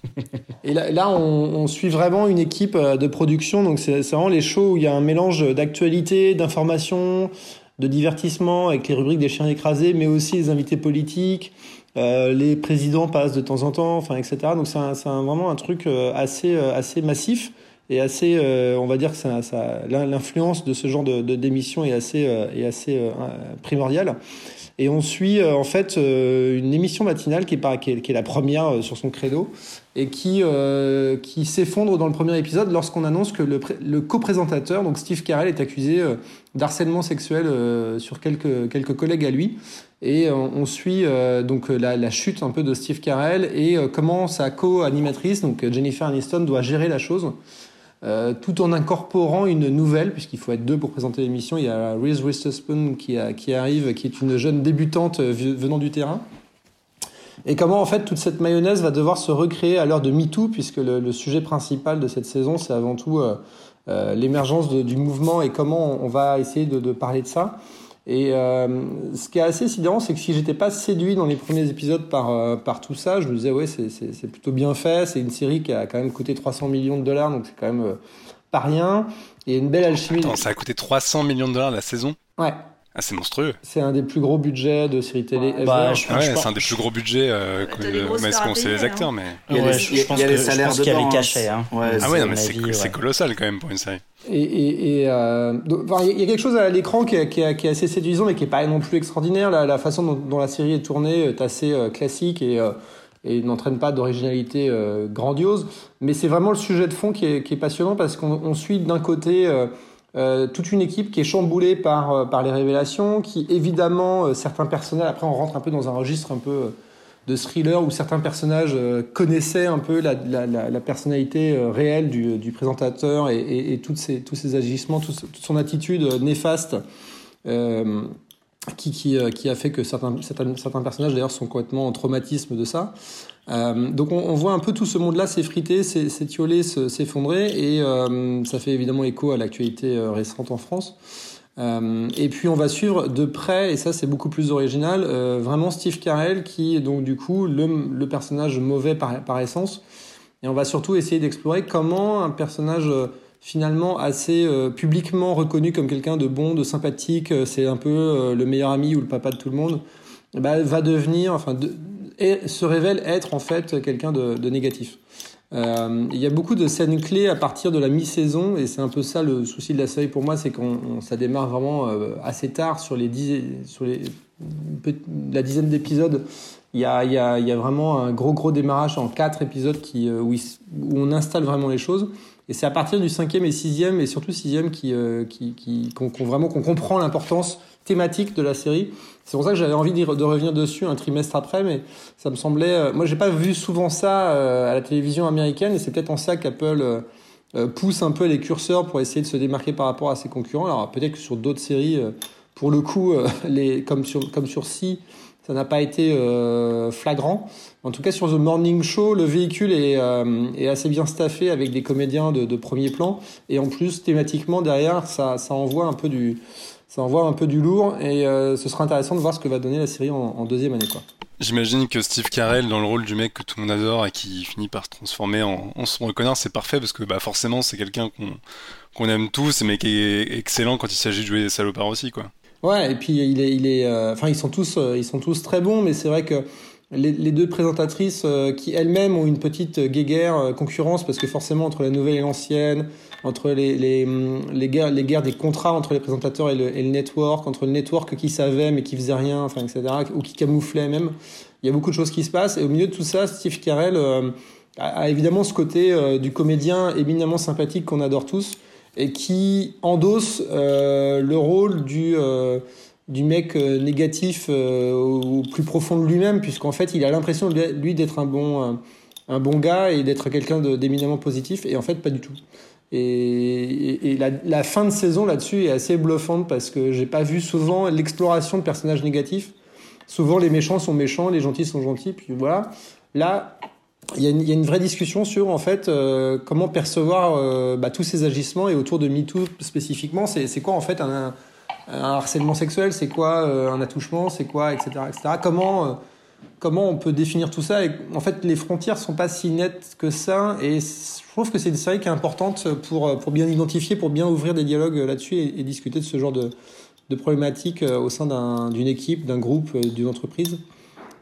Et là, là on, on suit vraiment une équipe de production. Donc, c'est c'est vraiment les shows où il y a un mélange d'actualité, d'information, de divertissement avec les rubriques des chiens écrasés, mais aussi les invités politiques. Euh, les présidents passent de temps en temps, enfin, etc. Donc, c'est vraiment un truc euh, assez, euh, assez massif et assez, euh, on va dire que ça, ça, l'in- l'influence de ce genre de, d'émission est assez, euh, est assez euh, primordiale. Et on suit en fait une émission matinale qui est, qui est, qui est la première sur son credo et qui, euh, qui s'effondre dans le premier épisode lorsqu'on annonce que le, le co-présentateur, donc Steve Carell, est accusé euh, d'harcèlement sexuel euh, sur quelques, quelques collègues à lui. Et on suit donc la, chute un peu de Steve Carell et comment sa co-animatrice, donc Jennifer Aniston, doit gérer la chose. Tout en incorporant une nouvelle, puisqu'il faut être deux pour présenter l'émission. Il y a Reese Witherspoon qui, qui arrive, qui est une jeune débutante venant du terrain. Et comment en fait toute cette mayonnaise va devoir se recréer à l'heure de MeToo, puisque le, le sujet principal de cette saison, c'est avant tout euh, euh, l'émergence du mouvement et comment on va essayer de, de parler de ça. Et euh, ce qui est assez sidérant, c'est que si j'étais pas séduit dans les premiers épisodes par, euh, par tout ça, je me disais ouais c'est, plutôt bien fait, c'est une série qui a quand même coûté 300 millions de dollars, donc c'est quand même pas rien. A une belle alchimie. Attends, ça a coûté 300 millions de dollars la saison? Ouais. Ah, c'est monstrueux. C'est un des plus gros budgets de série télé. Bah, ouais, c'est un des plus gros budgets. Euh, mais qu'on sait les acteurs, mais. Il y a, les, je, pense y a les salaires qu'il y a les cachets. Hein. Ouais, ah ouais, non, mais c'est colossal quand même pour une série. Et il et, et, euh, y a quelque chose à l'écran qui, qui, qui, est assez séduisant, mais qui est pas non plus extraordinaire. La, la façon dont, dont, la série est tournée est assez euh, classique et, euh, et n'entraîne pas d'originalité euh, grandiose. Mais c'est vraiment le sujet de fond qui est, qui est passionnant parce qu'on suit d'un côté euh, toute une équipe qui est chamboulée par, euh, par les révélations, qui évidemment, euh, certains personnages, après on rentre un peu dans un registre un peu de thriller où certains personnages connaissaient un peu la, personnalité réelle du, présentateur et, toutes tous ses agissements, toute son attitude néfaste euh, qui, qui, qui, a fait que certains, certains personnages d'ailleurs sont complètement en traumatisme de ça. Euh, donc on, voit un peu tout ce monde-là s'effriter, s'étioler, s'effondrer, et euh, ça fait évidemment écho à l'actualité euh, récente en France. Et puis on va suivre de près, et ça c'est beaucoup plus original, vraiment Steve Carell qui est donc du coup le, personnage mauvais par, essence. Et on va surtout essayer d'explorer comment un personnage finalement assez publiquement reconnu comme quelqu'un de bon, de sympathique, c'est un peu le meilleur ami ou le papa de tout le monde, bah, va devenir, enfin, et se révèle être en fait quelqu'un de, négatif. Euh, il y a beaucoup de scènes clés à partir de la mi-saison et c'est un peu ça le souci de la série pour moi, c'est qu'on ça démarre vraiment euh, assez tard sur les dix, sur les la dizaine d'épisodes. Il y, a, il, y a, il y a vraiment un gros gros démarrage en quatre épisodes qui, euh, où, on installe vraiment les choses. Et c'est à partir du cinquième et sixième et surtout sixième qui, qui, qui qu'on, qu'on vraiment qu'on comprend l'importance thématique de la série. C'est pour ça que j'avais envie de revenir dessus un trimestre après, mais ça me semblait. Euh, moi, j'ai pas vu souvent ça euh, à la télévision américaine, et c'est peut-être en ça qu'Apple euh, pousse un peu les curseurs pour essayer de se démarquer par rapport à ses concurrents. Alors peut-être que sur d'autres séries, pour le coup, comme sur comme sur Si, ça n'a pas été flagrant. En tout cas, sur The Morning Show, le véhicule est, est assez bien staffé avec des comédiens de, de, premier plan, et en plus thématiquement derrière, ça, ça envoie un peu du ça envoie un peu du lourd et euh, ce sera intéressant de voir ce que va donner la série en, en deuxième année. Quoi. J'imagine que Steve Carell, dans le rôle du mec que tout le monde adore et qui finit par se transformer en, en son reconnard, c'est parfait parce que bah, forcément c'est quelqu'un qu'on qu'on aime tous mais qui est excellent quand il s'agit de jouer des salopards aussi. quoi. Ouais, et puis il est, il est, euh, enfin ils sont tous, euh, ils sont tous très bons, mais c'est vrai que les, les, deux présentatrices euh, qui elles-mêmes ont une petite guéguerre euh, concurrence parce que forcément entre la nouvelle et l'ancienne, entre les, guerres, des contrats entre les présentateurs et le, et le network, entre le network qui savait mais qui faisait rien, etc. ou qui camouflait même, il y a beaucoup de choses qui se passent et au milieu de tout ça, Steve Carell euh, a, évidemment ce côté euh, du comédien éminemment sympathique qu'on adore tous et qui endosse euh, le rôle du mec négatif au, plus profond de lui-même, puisqu'en fait, il a l'impression, lui, d'être un bon, un, bon gars et d'être quelqu'un d'éminemment positif, et en fait, pas du tout. Et, la, fin de saison là-dessus est assez bluffante parce que j'ai pas vu souvent l'exploration de personnages négatifs. Souvent, les méchants sont méchants, les gentils sont gentils, puis voilà. Là, il y, a une, vraie discussion sur en fait euh, comment percevoir euh, bah, tous ces agissements et autour de MeToo spécifiquement, c'est quoi en fait un, harcèlement sexuel, c'est quoi euh, un attouchement, c'est quoi, etc., etc. Comment, comment on peut définir tout ça En fait, les frontières sont pas si nettes que ça, et je trouve que c'est une série qui est importante pour, pour bien identifier, pour bien ouvrir des dialogues là-dessus et, discuter de ce genre de, de problématiques euh, au sein d'une un, équipe, d'un groupe, d'une entreprise.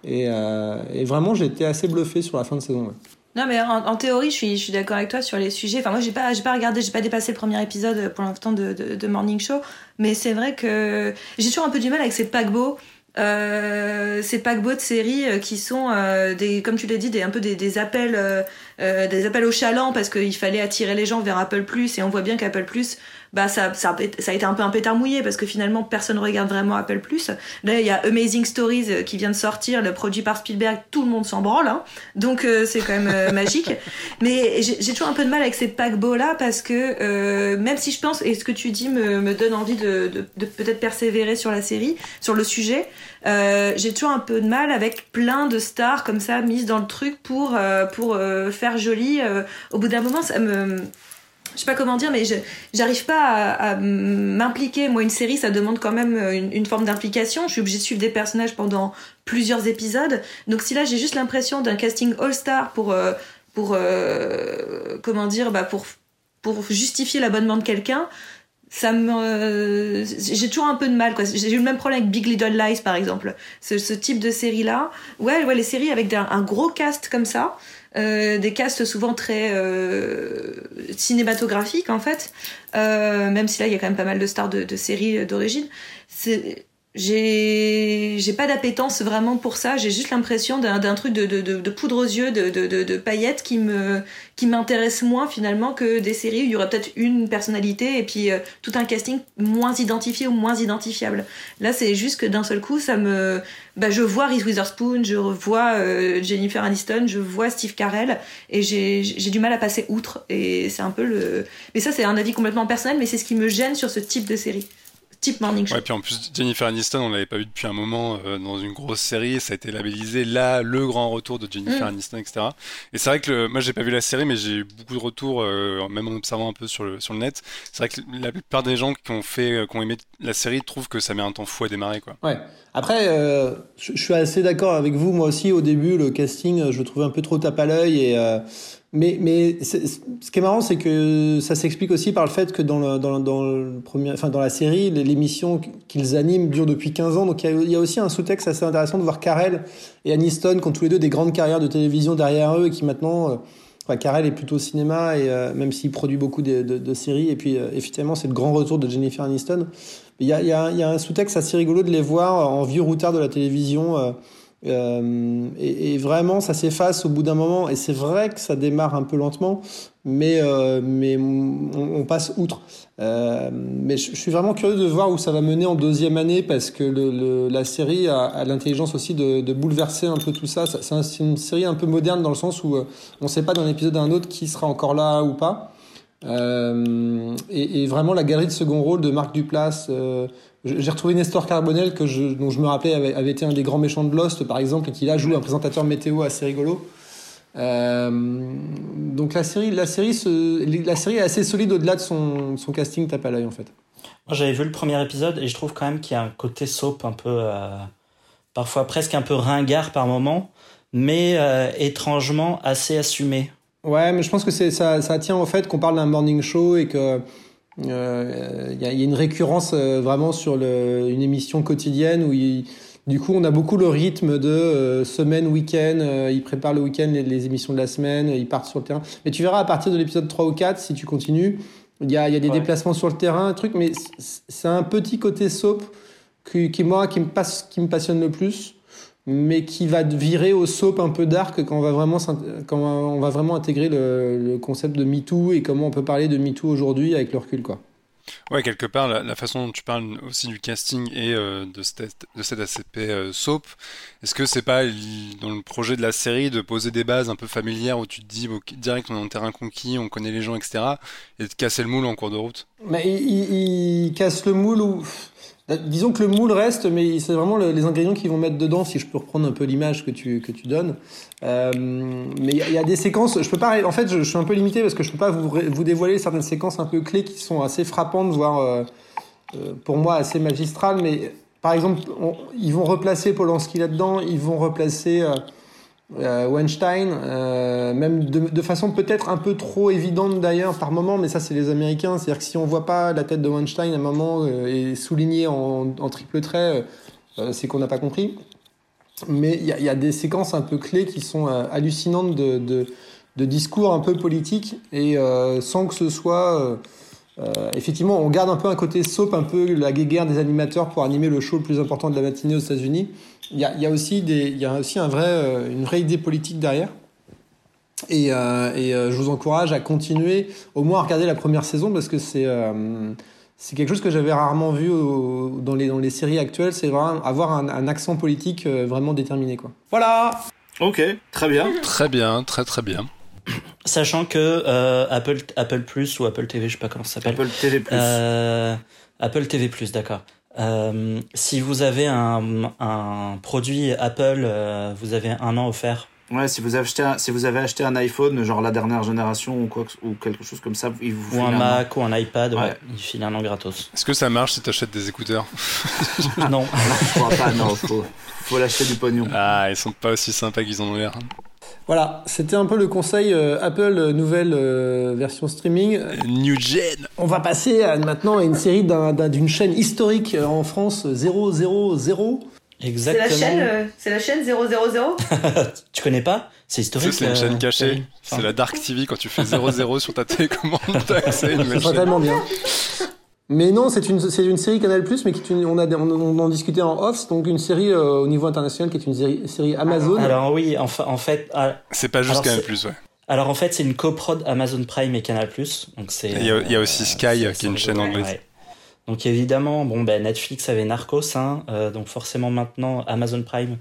Et, euh, et vraiment, j'ai été assez bluffé sur la fin de saison. Non, mais en, théorie, je suis, je suis d'accord avec toi sur les sujets. Enfin, moi, j'ai pas, pas regardé, j'ai pas dépassé le premier épisode pour l'instant de, de, Morning Show. Mais c'est vrai que j'ai toujours un peu du mal avec ces paquebots. Euh, ces paquebots de séries euh, qui sont des des, comme tu l'as dit, des, un peu des, appels, euh, des appels au chaland parce qu'il fallait attirer les gens vers Apple et on voit bien qu'Apple Plus bah ça, ça, ça a été un peu un pétard mouillé parce que finalement personne regarde vraiment Apple Plus. Là il y a Amazing Stories euh, qui vient de sortir, le produit par Spielberg, tout le monde s'en branle, hein. donc euh, c'est quand même euh, magique. Mais j'ai toujours un peu de mal avec ces paquebots là parce que euh, même si je pense et ce que tu dis me, me donne envie de, de, de peut-être persévérer sur la série, sur le sujet, euh, j'ai toujours un peu de mal avec plein de stars comme ça mises dans le truc pour pour faire joli. au bout d'un moment ça me je sais pas comment dire, mais j'arrive pas à, m'impliquer. Moi, une série, ça demande quand même une, une forme d'implication. Je suis obligée de suivre des personnages pendant plusieurs épisodes. Donc si là, j'ai juste l'impression d'un casting all-star pour, euh, pour euh, comment dire, bah pour, pour justifier l'abonnement de quelqu'un, ça me j'ai toujours un peu de mal j'ai eu le même problème avec Big Little Lies par exemple ce, ce type de série là ouais ouais les séries avec un gros cast comme ça euh, des castes souvent très euh, cinématographiques en fait. Euh, même si là il y a quand même pas mal de stars de, de séries d'origine j'ai pas d'appétence vraiment pour ça. J'ai juste l'impression d'un truc de, poudre aux yeux de, paillettes qui me qui m'intéresse moins finalement que des séries où il y aurait peut-être une personnalité et puis euh, tout un casting moins identifié ou moins identifiable. Là c'est juste que d'un seul coup ça me bah, je vois Reese Witherspoon je vois euh, Jennifer Aniston je vois Steve Carell et j'ai du mal à passer outre. Et c'est un peu le mais ça c'est un avis complètement personnel mais c'est ce qui me gêne sur ce type de série type Morning Show. Ouais, puis en plus, Jennifer Aniston, on l'avait pas vu depuis un moment euh, dans une grosse série. Ça a été labellisé là, le grand retour de Jennifer mm. Aniston, etc. Et c'est vrai que le, moi, j'ai pas vu la série, mais j'ai eu beaucoup de retours, euh, même en observant un peu sur le, sur le net. C'est vrai que la plupart des gens qui ont fait, euh, qui ont aimé la série trouvent que ça met un temps fou à démarrer, quoi. Ouais. Après, je, suis assez d'accord avec vous. Moi aussi, au début, le casting, je le trouvais un peu trop tape à l'œil et mais, mais ce qui est marrant, c'est que ça s'explique aussi par le fait que dans, le, dans, dans, le premier, enfin dans la série, l'émission qu'ils animent dure depuis 15 ans. Donc il y a, aussi un sous-texte assez intéressant de voir Carell et Aniston, qui ont tous les deux des grandes carrières de télévision derrière eux et qui maintenant. Euh, enfin, Carell est plutôt cinéma, et euh, même s'il produit beaucoup de, de, de, séries. Et puis, euh, effectivement, c'est le grand retour de Jennifer Aniston. Il y a, il y a, il y a un sous-texte assez rigolo de les voir en vieux routard de la télévision euh, et, vraiment, ça s'efface au bout d'un moment. Et c'est vrai que ça démarre un peu lentement, mais, euh, mais on, passe outre. Euh, mais je, suis vraiment curieux de voir où ça va mener en deuxième année, parce que la série a, a l'intelligence aussi de, bouleverser un peu tout ça. C'est une série un peu moderne dans le sens où on ne sait pas d'un épisode à un autre qui sera encore là ou pas. Et, et, vraiment la galerie de second rôle de Marc Duplass, euh, j'ai retrouvé Nestor Carbonel, que je, dont je me rappelais avait, avait, été un des grands méchants de Lost, par exemple, et qui là joue un présentateur météo assez rigolo. Euh, donc la série, la, série se, la série est assez solide au-delà de son, son casting tape à l'œil, en fait. Moi, j'avais vu le premier épisode et je trouve quand même qu'il y a un côté soap un peu, euh, parfois presque un peu ringard par moment, mais euh, étrangement assez assumé. Ouais, mais je pense que ça, ça tient au fait qu'on parle d'un morning show et que il euh, y, a, y, a, une récurrence euh, vraiment sur le, une émission quotidienne où il, du coup on a beaucoup le rythme de euh, semaine, week-end, euh, ils préparent le week-end les, les, émissions de la semaine, ils partent sur le terrain. Mais tu verras à partir de l'épisode 3 ou 4, si tu continues, il y a, y a des ouais. déplacements sur le terrain, un truc, mais c'est un petit côté soap qui, qui moi qui me, passe, qui me passionne le plus mais qui va virer au soap un peu dark quand on va vraiment, quand on va vraiment intégrer le, le concept de MeToo et comment on peut parler de MeToo aujourd'hui avec le recul, quoi. Ouais, quelque part, la, la, façon dont tu parles aussi du casting et euh, de, cette, de cette ACP euh, soap, est-ce que c'est pas dans le projet de la série de poser des bases un peu familières où tu te dis, bon, direct, on est en terrain conquis, on connaît les gens, etc., et de casser le moule en cours de route? Mais il, il, il casse le moule ou disons que le moule reste, mais c'est vraiment le, les ingrédients qu'ils vont mettre dedans, si je peux reprendre un peu l'image que tu, que tu donnes. Euh, mais il y, a des séquences, je peux pas, en fait, je, suis un peu limité parce que je peux pas vous, vous dévoiler certaines séquences un peu clés qui sont assez frappantes, voire euh, euh, pour moi assez magistrales. Mais par exemple, ils vont replacer Polanski là-dedans, ils vont replacer euh, euh, Weinstein, euh, même de, de façon peut-être un peu trop évidente d'ailleurs par moment, mais ça c'est les Américains. C'est-à-dire que si on voit pas la tête de Weinstein à un moment euh, et souligné en, en, triple trait, euh, c'est qu'on n'a pas compris. Mais il y, y, a des séquences un peu clés qui sont euh, hallucinantes de, de, de, discours un peu politiques et euh, sans que ce soit euh, effectivement, on garde un peu un côté soap, un peu la guéguerre des animateurs pour animer le show le plus important de la matinée aux États-Unis. Il y a, il y a aussi, des, il y a aussi un vrai, euh, une vraie idée politique derrière. Et, euh, et euh, je vous encourage à continuer, au moins à regarder la première saison, parce que c'est euh, c'est quelque chose que j'avais rarement vu au, dans, les, dans les séries actuelles, c'est vraiment avoir un, un accent politique euh, vraiment déterminé. Quoi. Voilà Ok, très bien. Très bien, très très bien. Sachant que euh, Apple Apple Plus ou Apple TV, je sais pas comment ça s'appelle. Apple TV Plus. Euh, Apple TV Plus, d'accord. Euh, si vous avez un, un produit Apple, euh, vous avez un an offert. Ouais, si vous avez acheté un, si vous avez acheté un iPhone, genre la dernière génération ou quoi ou quelque chose comme ça, il vous ou un, un Mac an. ou un iPad, ouais. ouais. il file un an gratos. Est-ce que ça marche si tu achètes des écouteurs? Non, je crois pas. Non, faut faut lâcher du pognon. Ah, ils sont pas aussi sympas qu'ils en ont l'air. Voilà, c'était un peu le conseil euh, Apple euh, nouvelle euh, version streaming. New Gen. On va passer à, maintenant à une série d'un- d'un- d'une chaîne historique en France 000. C'est Exactement. la chaîne, euh, c'est la chaîne 000 Tu connais pas? C'est historique. c'est une euh, chaîne cachée. Enfin, C'est la Dark TV quand tu fais 0-0 sur ta télécommande. T'as accès à une Ça nouvelle sera chaîne. tellement bien. Mais non, c'est une, c'est une série Canal+, mais qui est une- on, a, on, on en discutait en off, c'est donc une série euh, au niveau international qui est une série, série Amazon. Alors oui, enfin, en fait, ah, C'est pas juste Alors, Canal ouais. alors en fait, c'est une coprod Amazon Prime et Canal+. Donc c'est. Il y a- il y a aussi Sky, c'est- qui est une chaîne anglaise. ouais. Donc évidemment, bon ben Netflix avait Narcos, hein, euh, donc forcément maintenant Amazon Prime,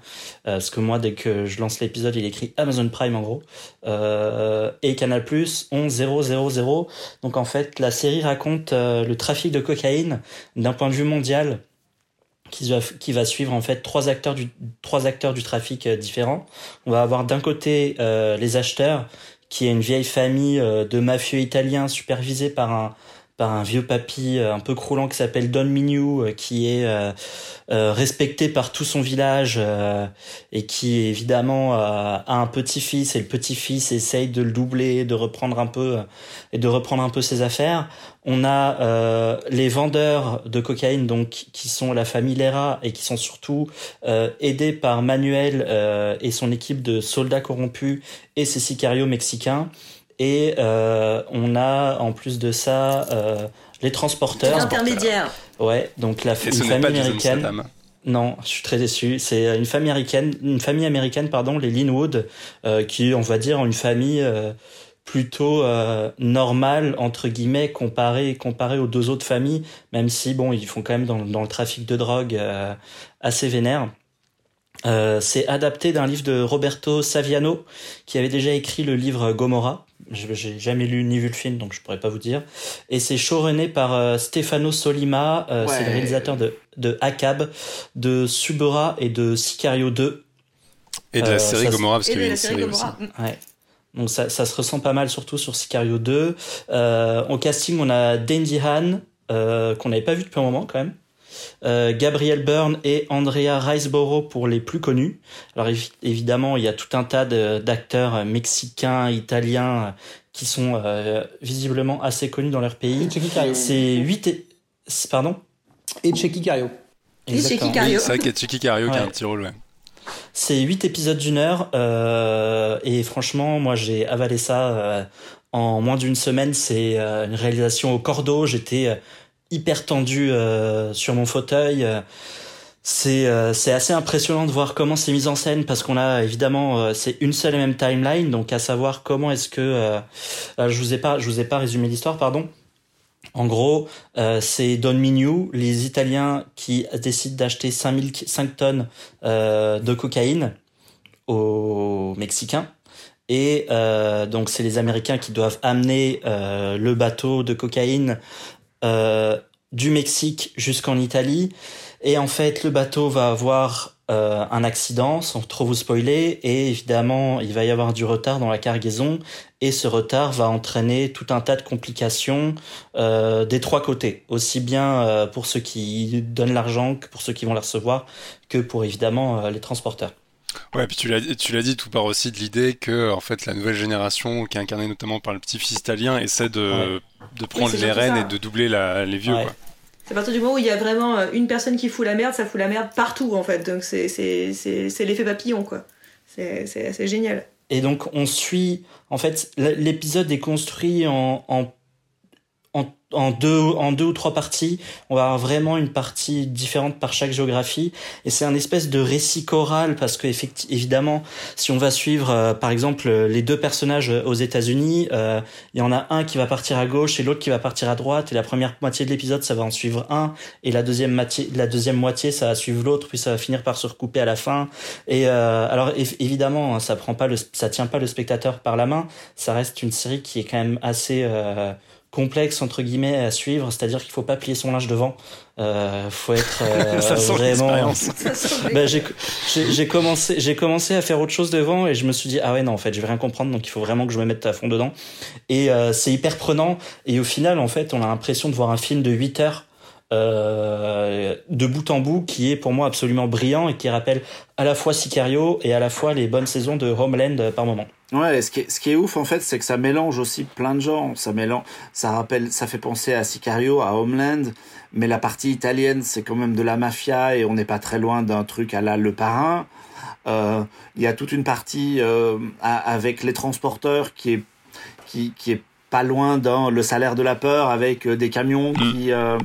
euh, parce que moi dès que je lance l'épisode, il écrit Amazon Prime en gros, euh, et Canal Plus 11000. Donc en fait, la série raconte euh, le trafic de cocaïne d'un point de vue mondial, qui va, suivre en fait trois acteurs du trois acteurs du trafic différents. On va avoir d'un côté les acheteurs, qui est une vieille famille de mafieux italiens supervisée par un par un vieux papy euh, un peu croulant qui s'appelle Don Mignou, euh, qui est euh, respecté par tout son village et qui évidemment a un petit-fils et le petit-fils essaye de le doubler, de reprendre un peu et de reprendre un peu ses affaires. On a les vendeurs de cocaïne donc qui sont la famille Lera et qui sont surtout aidés par Manuel euh, et son équipe de soldats corrompus et ses sicarios mexicains. Et euh, on a en plus de ça euh, les transporteurs. Intermédiaire. Ouais, donc la une famille américaine. Non, je suis très déçu. C'est une famille américaine, une famille américaine, pardon, les Linwood, euh, qui, on va dire, une famille euh, plutôt euh, normale entre guillemets comparée comparée aux deux autres familles, même si bon, ils font quand même dans, dans le trafic de drogue euh, assez vénère. Euh, c'est adapté d'un livre de Roberto Saviano, qui avait déjà écrit le livre Gomorrah. Je- J'ai jamais lu ni vu le film, donc je pourrais pas vous dire. Et c'est showrunné par euh, Stefano Solima, euh, c'est le réalisateur de, de Akab, de Subura et de Sicario 2. Et de la Euh, série ça, Gomorrah, parce qu'il y avait une série série aussi. Gomorrah. Mm. Ouais. Donc ça, ça se ressent pas mal, surtout sur Sicario 2. Euh, au casting, on a Dandy Han, euh, qu'on n'avait pas vu depuis un moment quand même. Euh, Gabriel Byrne et Andrea Riseborough pour les plus connus. Alors évi- évidemment, il y a tout un tas d'acteurs euh, mexicains, italiens, euh, qui sont euh, visiblement assez connus dans leur pays. Et Checky Cario. C'est 8 et... Pardon? Et Checky Cario. Et Checky. Cario. Oui, c'est vrai qu'il y a Chicky Cario qui a un petit rôle, ouais. C'est 8 épisodes d'une heure euh, et franchement, moi j'ai avalé ça euh, en moins d'une semaine. C'est euh, une réalisation au cordeau. J'étais euh, hyper tendu euh, sur mon fauteuil. Euh, C'est euh, c'est assez impressionnant de voir comment c'est mis en scène parce qu'on a évidemment c'est une seule et même timeline donc à savoir comment est-ce que je vous ai pas je vous ai pas résumé l'histoire pardon. En gros, c'est Don Mignou, les Italiens qui décident d'acheter 5000 5 tonnes de cocaïne aux Mexicains. Et donc c'est les Américains qui doivent amener le bateau de cocaïne du Mexique jusqu'en Italie. Et en fait, le bateau va avoir euh, un accident, sans trop vous spoiler, et évidemment, il va y avoir du retard dans la cargaison, et ce retard va entraîner tout un tas de complications euh, des trois côtés, aussi bien euh, pour ceux qui donnent l'argent que pour ceux qui vont la recevoir, que pour évidemment euh, les transporteurs. Ouais, puis tu l'as, tu l'as dit, tout part aussi de l'idée que, en fait, la nouvelle génération, qui est incarnée notamment par le petit-fils italien, essaie de, de prendre les rênes et de doubler la, les vieux, Ouais. quoi. C'est à partir du moment où il y a vraiment euh, une personne qui fout la merde, ça fout la merde partout en fait. Donc c'est c'est- c'est- c'est l'effet papillon quoi. C'est c'est génial. Et donc on suit, en fait, l'épisode est construit en, en, en, en deux, en deux ou trois parties. On va avoir vraiment une partie différente par chaque géographie. Et c'est un espèce de récit choral parce que évidemment, si on va suivre, euh, par exemple, euh, les deux personnages aux États-Unis, euh, il y en a un qui va partir à gauche et l'autre qui va partir à droite. Et la première moitié de l'épisode, ça va en suivre un. Et la deuxième moitié, ça va suivre l'autre. Puis ça va finir par se recouper à la fin. Et euh, alors év- évidemment, hein, ça prend pas le, ça tient pas le spectateur par la main. Ça reste une série qui est quand même assez euh, complexe entre guillemets à suivre. C'est-à-dire qu'il faut pas plier son linge devant. Euh, faut être euh, Ça sent vraiment. Ben, j'ai j'ai- j'ai commencé j'ai commencé à faire autre chose devant et je me suis dit ah ouais non en fait je vais rien comprendre donc il faut vraiment que je me mette à fond dedans et euh, c'est hyper prenant et au final en fait on a l'impression de voir un film de 8 heures euh, de bout en bout qui est pour moi absolument brillant et qui rappelle à la fois Sicario et à la fois les bonnes saisons de Homeland par moment Ouais, ce qui, est, ce qui est ouf en fait, c'est que ça mélange aussi plein de genres. Ça mélange, ça rappelle, ça fait penser à Sicario, à Homeland, mais la partie italienne, c'est quand même de la mafia et on n'est pas très loin d'un truc à la Le Parrain. Euh, il y a toute une partie euh, avec les transporteurs qui est qui, qui est pas loin dans le salaire de la peur avec euh, des camions mm. qui euh,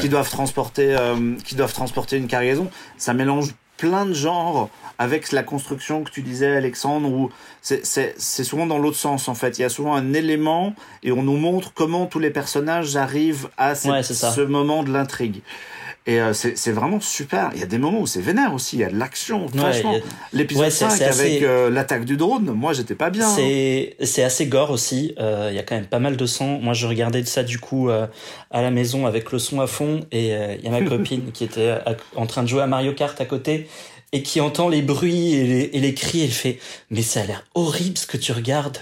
qui doivent transporter qui doivent transporter une cargaison. Ça mélange plein de genres avec la construction que tu disais Alexandre où c'est souvent dans l'autre sens en fait il y a souvent un élément et on nous montre comment tous les personnages arrivent à ce moment de l'intrigue et euh, c'est vraiment super. Il y a des moments où c'est vénère aussi. Il y a de l'action. Franchement, l'épisode 5 avec euh, l'attaque du drone, moi j'étais pas bien. C'est assez gore aussi. Euh, il y a quand même pas mal de sang. Moi je regardais ça du coup à la maison avec le son à fond. Et il y a ma copine qui était en train de jouer à Mario Kart à côté et qui entend les bruits et les, et les cris. Elle fait Mais ça a l'air horrible ce que tu regardes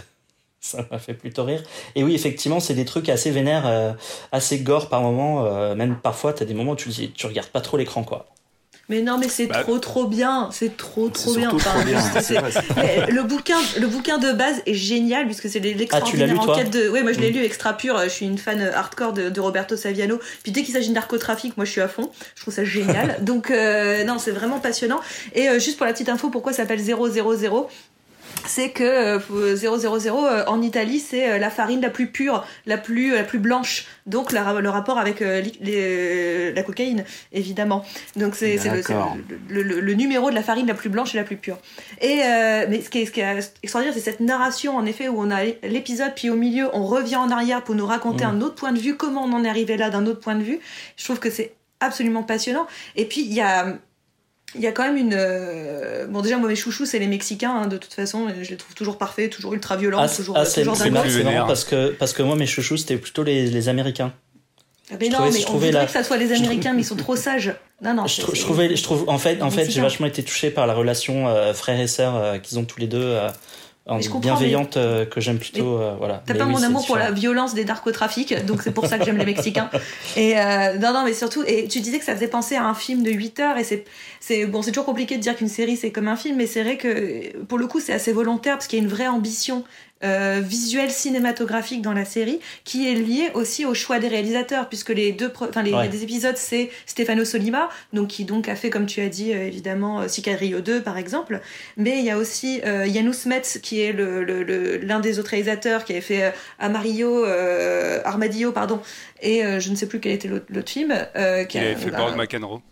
ça m'a fait plutôt rire. Et oui, effectivement, c'est des trucs assez vénères, euh, assez gore par moment. Euh, même parfois, t'as des moments où tu, tu regardes pas trop l'écran, quoi. Mais non, mais c'est bah, trop trop bien, c'est trop trop bien. le bouquin, le bouquin de base est génial puisque c'est l'extraordinaire ah, enquête de. Ouais, moi je l'ai mm. lu extra pur. Je suis une fan hardcore de, Roberto Saviano. Puis dès qu'il s'agit de narcotrafic, moi je suis à fond. Je trouve ça génial. Donc euh, non, c'est vraiment passionnant. Et juste pour la petite info, pourquoi ça s'appelle 000 c'est que 000 euh, euh, en Italie c'est euh, la farine la plus pure, la plus la plus blanche. Donc le rapport avec la cocaïne évidemment. Donc c'est le, numéro de la farine la plus blanche et la plus pure. Et mais ce qui est, ce qui est extraordinaire c'est cette narration en effet où on a l'épisode puis au milieu on revient en arrière pour nous raconter mm. un autre point de vue comment on en est arrivé là d'un autre point de vue. Je trouve que c'est absolument passionnant. Et puis il y a il y a quand même une euh, bon déjà moi mes chouchous c'est les mexicains hein, de toute façon je les trouve toujours parfaits toujours ultra violents ah, toujours ah, c'est marrant parce que parce que moi mes chouchous c'était plutôt les, les américains ah, mais non, mais on voudrait que ça soit les Américains, mais ils sont trop sages. Non, non. Je, trouvais, je trouve, en fait, en fait, j'ai vachement été touché par la relation euh, frère et sœur euh, qu'ils ont tous les deux bienveillante euh, que j'aime plutôt. Euh, voilà. T'as pas mon amour pour la violence des narcotrafics, donc c'est pour ça que j'aime les Mexicains. Et euh, non, non, mais surtout, et tu disais que ça faisait penser à un film de 8 heures, et c'est, c'est bon, c'est toujours compliqué de dire qu'une série c'est comme un film, mais c'est vrai que pour le coup c'est assez volontaire parce qu'il y a une vraie ambition euh, visuel cinématographique dans la série qui est lié aussi au choix des réalisateurs puisque les deux enfin les, des épisodes c'est Stefano Solima donc qui donc a fait comme tu as dit euh, évidemment euh, Sicario 2 par exemple. Mais il y a aussi euh, Janusz Metz qui est le, l'un des autres réalisateurs qui avait fait Amarillo Armadillo pardon et je ne sais plus quel était l'autre film qui a, fait Borg McEnroe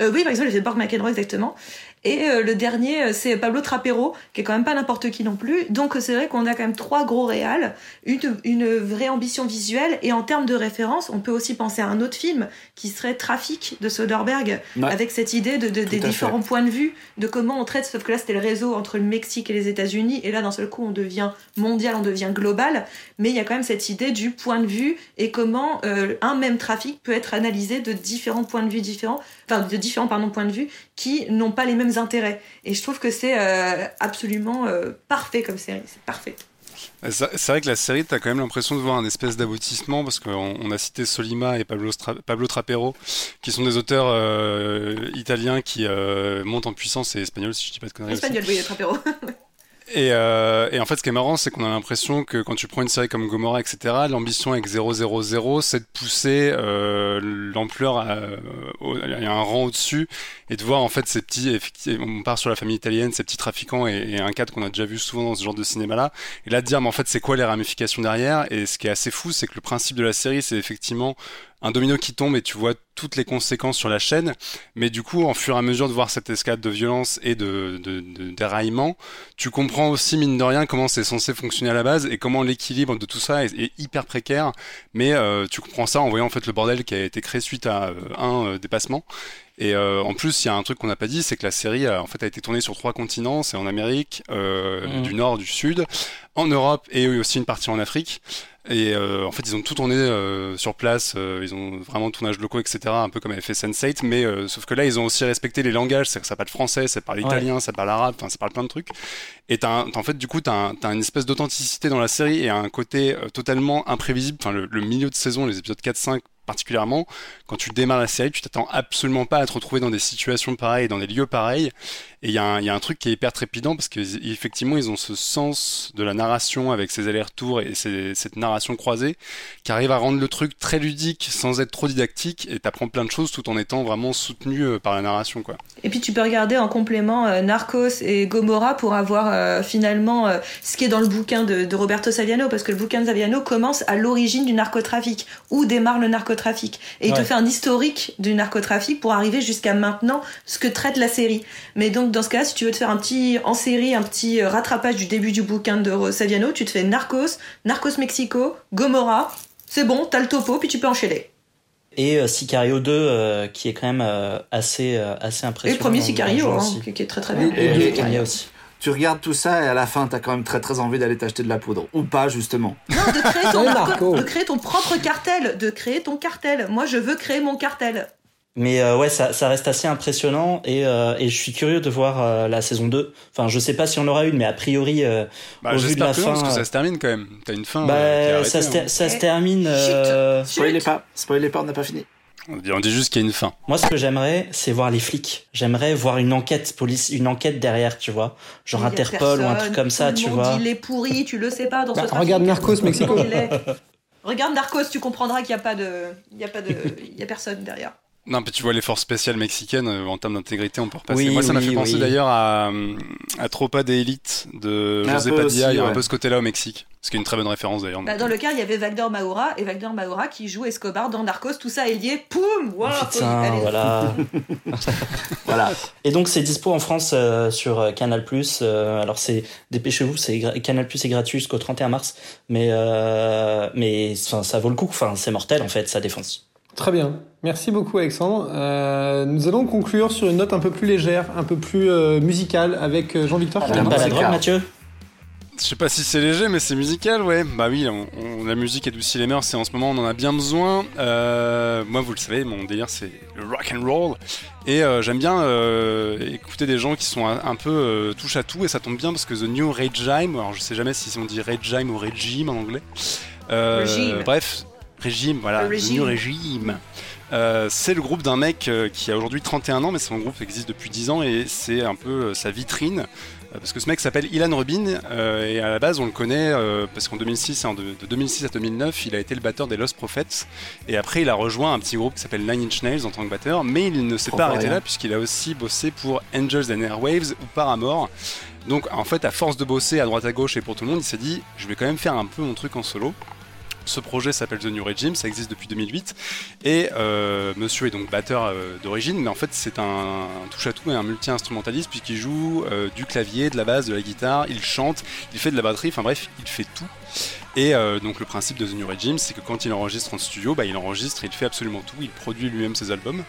oui, par exemple, il a fait Borg McEnroe, exactement. Et euh, le dernier, euh, c'est Pablo Trapero, qui est quand même pas n'importe qui non plus. Donc c'est vrai qu'on a quand même trois gros réals, une, une vraie ambition visuelle. Et en termes de référence, on peut aussi penser à un autre film qui serait Trafic de Soderbergh, avec cette idée de, des différents points de vue, de comment on traite, sauf que là c'était le réseau entre le Mexique et les États-Unis, et là d'un seul coup on devient mondial, on devient global. Mais il y a quand même cette idée du point de vue et comment euh, un même trafic peut être analysé de différents points de vue différents, enfin de différents pardon, points de vue qui n'ont pas les mêmes intérêts. Et je trouve que c'est euh, absolument euh, parfait comme série, c'est parfait. C'est vrai que la série, tu as quand même l'impression de voir un espèce d'aboutissement, parce qu'on a cité Solima et Pablo, Pablo Trapero, qui sont des auteurs euh, italiens qui montent en puissance, et espagnols, si je dis pas de conneries. Espagnol, oui, Trapero. Et, euh, et, en fait, ce qui est marrant, c'est qu'on a l'impression que quand tu prends une série comme Gomorrah, etc., l'ambition avec 000, c'est de pousser euh, l'ampleur à, un rang au-dessus et de voir en fait ces petits, on part sur la famille italienne, ces petits trafiquants et un cadre qu'on a déjà vu souvent dans ce genre de cinéma-là. Et là, de dire, mais en fait, c'est quoi les ramifications derrière Et ce qui est assez fou, c'est que le principe de la série, c'est effectivement un domino qui tombe et tu vois toutes les conséquences sur la chaîne. Mais du coup, en fur et à mesure de voir cette escalade de violence et de, de, de déraillement, tu comprends aussi mine de rien comment c'est censé fonctionner à la base et comment l'équilibre de tout ça est, hyper précaire. Mais euh, tu comprends ça en voyant en fait le bordel qui a été créé suite à euh, un euh, dépassement. Et en plus, il y a un truc qu'on n'a pas dit, c'est que la série en fait a été tournée sur trois continents, c'est en Amérique mmh. du Nord, du Sud, en Europe et aussi une partie en Afrique. Et euh, en fait, ils ont tout tourné euh, sur place. Euh, ils ont vraiment tournage locaux, etc. Un peu comme avait fait Sense8. Mais sauf que là, ils ont aussi respecté les langages. C'est que ça parle français, ça parle italien, ça parle arabe. Enfin, ça parle plein de trucs. Et t'as, en fait, du coup, t'as, as une espèce d'authenticité dans la série et un côté totalement imprévisible. Enfin, le, le, milieu de saison, les épisodes 4-5 particulièrement, quand tu démarres la série, tu t'attends absolument pas à te retrouver dans des situations pareilles, dans des lieux pareils. Et il y, a un truc qui est hyper trépidant parce qu'effectivement, ils ont ce sens de la narration avec ces allers-retours et cette narration croisée qui arrive à rendre le truc très ludique sans être trop didactique et t'apprends plein de choses tout en étant vraiment soutenu euh, par la narration, quoi. Et puis tu peux regarder en complément euh, Narcos et Gomorrah pour avoir euh, finalement ce qui est dans le bouquin de, Roberto Saviano parce que le bouquin de Saviano commence à l'origine du narcotrafic, où démarre le narcotrafic. Et il te fait un historique du narcotrafic pour arriver jusqu'à maintenant, ce que traite la série. Mais donc dans ce cas, si tu veux te faire un petit en série, un petit euh, rattrapage du début du bouquin de Saviano, tu te fais Narcos, Narcos Mexico, Gomorrah, c'est bon, t'as le topo, puis tu peux enchaîner. Et euh, Sicario 2, euh, qui est quand même assez, assez impressionnant. Et le premier Sicario, hein, qui, est très très bien. Et, et, aussi tu regardes tout ça et à la fin, t'as quand même très très envie d'aller t'acheter de la poudre. Ou pas, justement. Non, de créer, ton de créer ton propre cartel. De créer ton cartel. Moi, je veux créer mon cartel. Mais euh, ouais, ça, ça, reste assez impressionnant et, euh, et je suis curieux de voir euh, la saison 2. Enfin, je sais pas si on aura une, mais a priori, bah, au vu de la fin, parce que ça se termine quand même. T'as une fin. Bah, ça, se, hein. ça se termine. Spoilez pas, spoilez pas, on n'a pas fini. On dit juste qu'il y a une fin. Moi, ce que j'aimerais, c'est voir les flics. J'aimerais voir une enquête police, une enquête derrière, tu vois, genre Interpol ou un truc comme ça, tu vois. Il est pourri, tu le sais pas dans bah, ce Regarde Narcos Mexico. regarde Narcos, tu comprendras qu'il y a pas de, il y a pas de, il y a personne derrière. Non, mais tu vois les forces spéciales mexicaines euh, en termes d'intégrité, on peut repasser. Moi, ça m'a fait penser d'ailleurs à, à Tropa de Elite de José Padilla. il y a un peu ce côté-là au Mexique. Ce qui est une très bonne référence d'ailleurs. Bah, dans le cas, il y avait Wagner Maura et Wagner Maura qui joue Escobar dans Narcos. Tout ça est lié. Poum wow, Putain, voilà. voilà. Et donc, c'est dispo en France euh, sur euh, Canal+. alors, c'est dépêchez-vous, c'est Canal+ est gratuit jusqu'au 31 mars. Mais mais ça vaut le coup. Enfin, c'est mortel en fait, sa défense. Très bien. Merci beaucoup Alexandre. Euh, nous allons conclure sur une note un peu plus légère, un peu plus euh, musicale avec euh, Jean-Victor. Ah, pas la drogue, Mathieu je sais pas si c'est léger, mais c'est musical, ouais. Bah oui, on, la musique adoucit les mœurs, et en ce moment on en a bien besoin. moi, vous le savez, mon délire c'est le rock and roll, et j'aime bien écouter des gens qui sont un, peu touche à tout, et ça tombe bien parce que The New Regime, alors je sais jamais si on dit Regime ou Regime en anglais. bref, Régime, voilà, régime. Régime. Euh, c'est le groupe d'un mec euh, qui a aujourd'hui 31 ans, mais son groupe existe depuis 10 ans et c'est un peu euh, sa vitrine. Parce que ce mec s'appelle Ilan Rubin et à la base on le connaît parce qu'en 2006, de, 2006 à 2009 il a été le batteur des Lost Prophets et après il a rejoint un petit groupe qui s'appelle Nine Inch Nails en tant que batteur mais il ne s'est pas arrêté là puisqu'il a aussi bossé pour Angels and Airwaves ou Paramore donc en fait à force de bosser à droite à gauche et pour tout le monde il s'est dit je vais quand même faire un peu mon truc en solo ce projet s'appelle The New Regime, ça existe depuis 2008. Et euh, monsieur est donc batteur euh, d'origine, mais en fait c'est un, touche-à-tout et un multi-instrumentaliste puisqu'il joue euh, du clavier, de la basse, de la guitare, il chante, il fait de la batterie, enfin bref, il fait tout. Et euh, donc le principe de The New Regime, c'est que quand il enregistre en studio, bah, il enregistre, il fait absolument tout, il produit lui-même ses albums.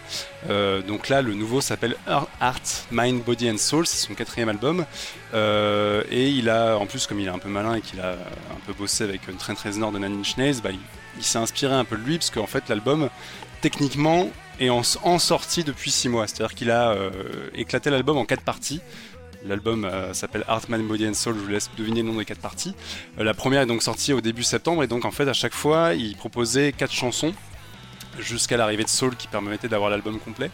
Euh, donc là, le nouveau s'appelle Art, Mind, Body and Soul, c'est son quatrième album. Euh, et il a, en plus, comme il est un peu malin et qu'il a un peu bossé avec Trent Reznor de Nine Inch bah, il, s'est inspiré un peu de lui, parce qu'en fait, l'album, techniquement, est en, en sortie depuis six mois. C'est-à-dire qu'il a éclaté l'album en quatre parties. L'album euh, s'appelle Artman Body and Soul, je vous laisse deviner le nom des quatre parties. Euh, la première est donc sortie au début septembre et donc en fait à chaque fois il proposait quatre chansons jusqu'à l'arrivée de Soul qui permettait d'avoir l'album complet.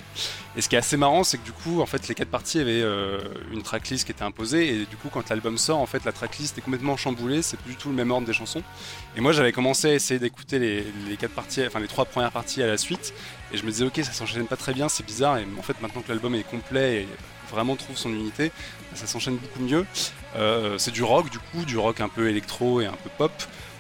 Et ce qui est assez marrant, c'est que du coup, en fait, les quatre parties avaient euh, une tracklist qui était imposée, et du coup, quand l'album sort, en fait, la tracklist est complètement chamboulée, c'est plus du tout le même ordre des chansons. Et moi, j'avais commencé à essayer d'écouter les, quatre parties, enfin les trois premières parties à la suite, et je me disais, ok, ça s'enchaîne pas très bien, c'est bizarre, et en fait, maintenant que l'album est complet et vraiment trouve son unité, ça s'enchaîne beaucoup mieux. Euh, c'est du rock du coup, du rock un peu électro et un peu pop.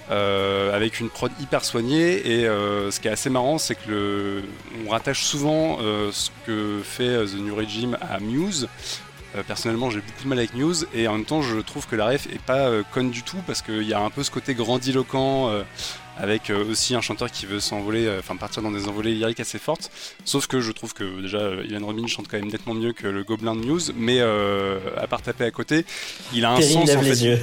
Euh, avec une prod hyper soignée et euh, ce qui est assez marrant c'est que on rattache souvent ce que fait The New Regime à Muse personnellement j'ai beaucoup de mal avec Muse et en même temps je trouve que la ref est pas conne du tout parce qu'il y a un peu ce côté grandiloquent avec euh, aussi un chanteur qui veut s'envoler, euh, enfin partir dans des envolées lyriques assez fortes. Sauf que je trouve que déjà euh, Ivan Robin chante quand même nettement mieux que le Gobelin de News, mais à part taper à côté, il a un sens en fait,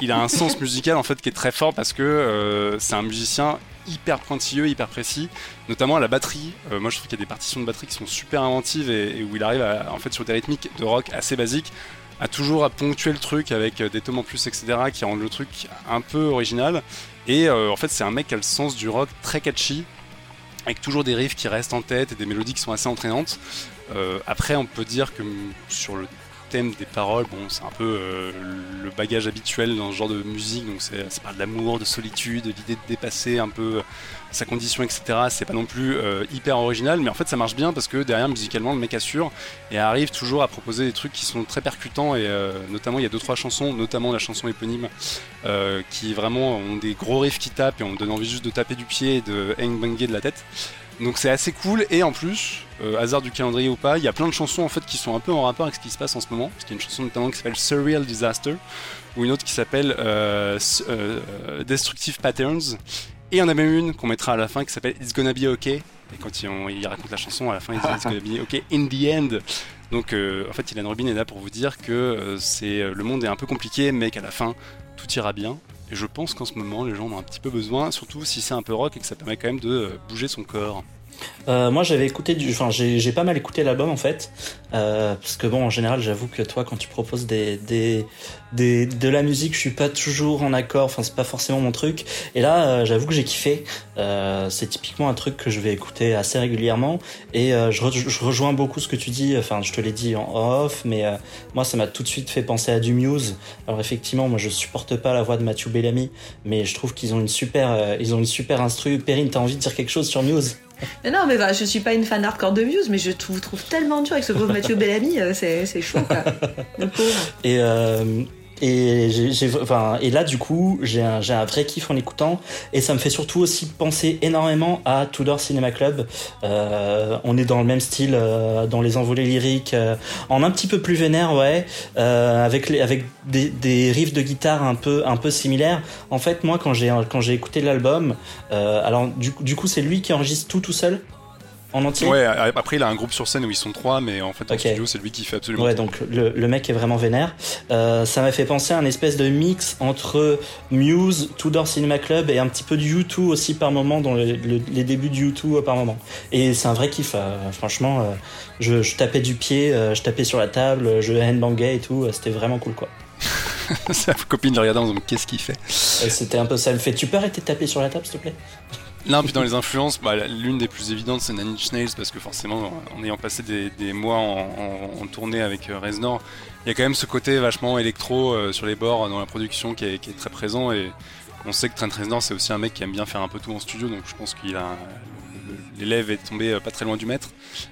il a un sens musical en fait qui est très fort parce que c'est un musicien hyper pointilleux, hyper précis, notamment à la batterie. moi, je trouve qu'il y a des partitions de batterie qui sont super inventives et, où il arrive à, en fait sur des rythmiques de rock assez basiques à toujours à ponctuer le truc avec des tomes en plus, etc., qui rendent le truc un peu original. Et euh, en fait, c'est un mec qui a le sens du rock très catchy, avec toujours des riffs qui restent en tête et des mélodies qui sont assez entraînantes. Euh, après, on peut dire que sur le thème des paroles, bon, c'est un peu le bagage habituel dans ce genre de musique, donc ça parle d'amour, de solitude, l'idée de dépasser un peu sa condition, etc. C'est pas non plus hyper original, mais en fait ça marche bien parce que derrière musicalement le mec assure et arrive toujours à proposer des trucs qui sont très percutants et notamment il y a deux trois chansons, notamment la chanson éponyme, qui vraiment ont des gros riffs qui tapent et on donne envie juste de taper du pied et de hang banger de la tête. Donc c'est assez cool et en plus, euh, hasard du calendrier ou pas, il y a plein de chansons en fait qui sont un peu en rapport avec ce qui se passe en ce moment. Parce qu'il y a une chanson notamment qui s'appelle Surreal Disaster ou une autre qui s'appelle euh, euh, Destructive Patterns. Et il y en a même une qu'on mettra à la fin qui s'appelle It's Gonna Be Okay. Et quand il, raconte la chanson à la fin, il dit It's Gonna Be Okay in the end. Donc en fait, Ilan Rubin est là pour vous dire que le monde est un peu compliqué, mais qu'à la fin tout ira bien. Et je pense qu'en ce moment, les gens ont un petit peu besoin, surtout si c'est un peu rock et que ça permet quand même de euh, bouger son corps. Euh, moi, j'avais écouté du, enfin, j'ai pas mal écouté l'album en fait, euh, parce que bon, en général, j'avoue que toi, quand tu proposes des, des, des, de la musique, je suis pas toujours en accord. Enfin, c'est pas forcément mon truc. Et là, euh, j'avoue que j'ai kiffé. Euh, c'est typiquement un truc que je vais écouter assez régulièrement. Et euh, je, je, rejoins beaucoup ce que tu dis. Enfin, je te l'ai dit en off, mais moi, ça m'a tout de suite fait penser à du Muse. Alors effectivement, moi, je supporte pas la voix de Matthew Bellamy, mais je trouve qu'ils ont une super, ils ont une super instru. Perrine, t'as envie de dire quelque chose sur Muse? Mais non, mais bah, je suis pas une fan hardcore de Muse, mais je vous trouve tellement dur avec ce pauvre Mathieu Bellamy, euh, c'est chaud, quoi. Le pauvre. Et, euh, et, et là, du coup, j'ai un, un vrai kiff en écoutant. Et ça me fait surtout aussi penser énormément à Tudor Cinema Club. Euh, on est dans le même style, euh, dans les envolées lyriques, euh, en un petit peu plus vénère, ouais, euh, avec, les, avec des, des riffs de guitare un peu, un peu similaires. En fait, moi, quand j'ai, écouté l'album, alors du, du coup, c'est lui qui enregistre tout tout seul? En entier Ouais, après il a un groupe sur scène où ils sont trois, mais en fait en studio c'est lui qui fait absolument Ouais, donc le, le, mec est vraiment vénère. Euh, ça m'a fait penser à un espèce de mix entre Muse, Tudor Cinema Club et un petit peu du U2 aussi par moment, dans les débuts du U2 euh, par moment. Et c'est un vrai kiff, euh, franchement. Euh, je, je, tapais du pied, je tapais sur la table, je handbangais et tout, c'était vraiment cool quoi. Sa copine le regardait en disant qu'est-ce qu'il fait? C'était un peu ça, elle fait tu peux arrêter de taper sur la table s'il te plaît? Non, puis dans les influences, bah, l'une des plus évidentes, c'est Nine Inch Nails, parce que forcément, en ayant passé des, mois en, tournée avec euh, Reznor, il y a quand même ce côté vachement électro euh, sur les bords dans la production qui est, très présent. Et on sait que Trent Reznor, c'est aussi un mec qui aime bien faire un peu tout en studio, donc je pense qu'il a l'élève est tombé euh, pas très loin du maître.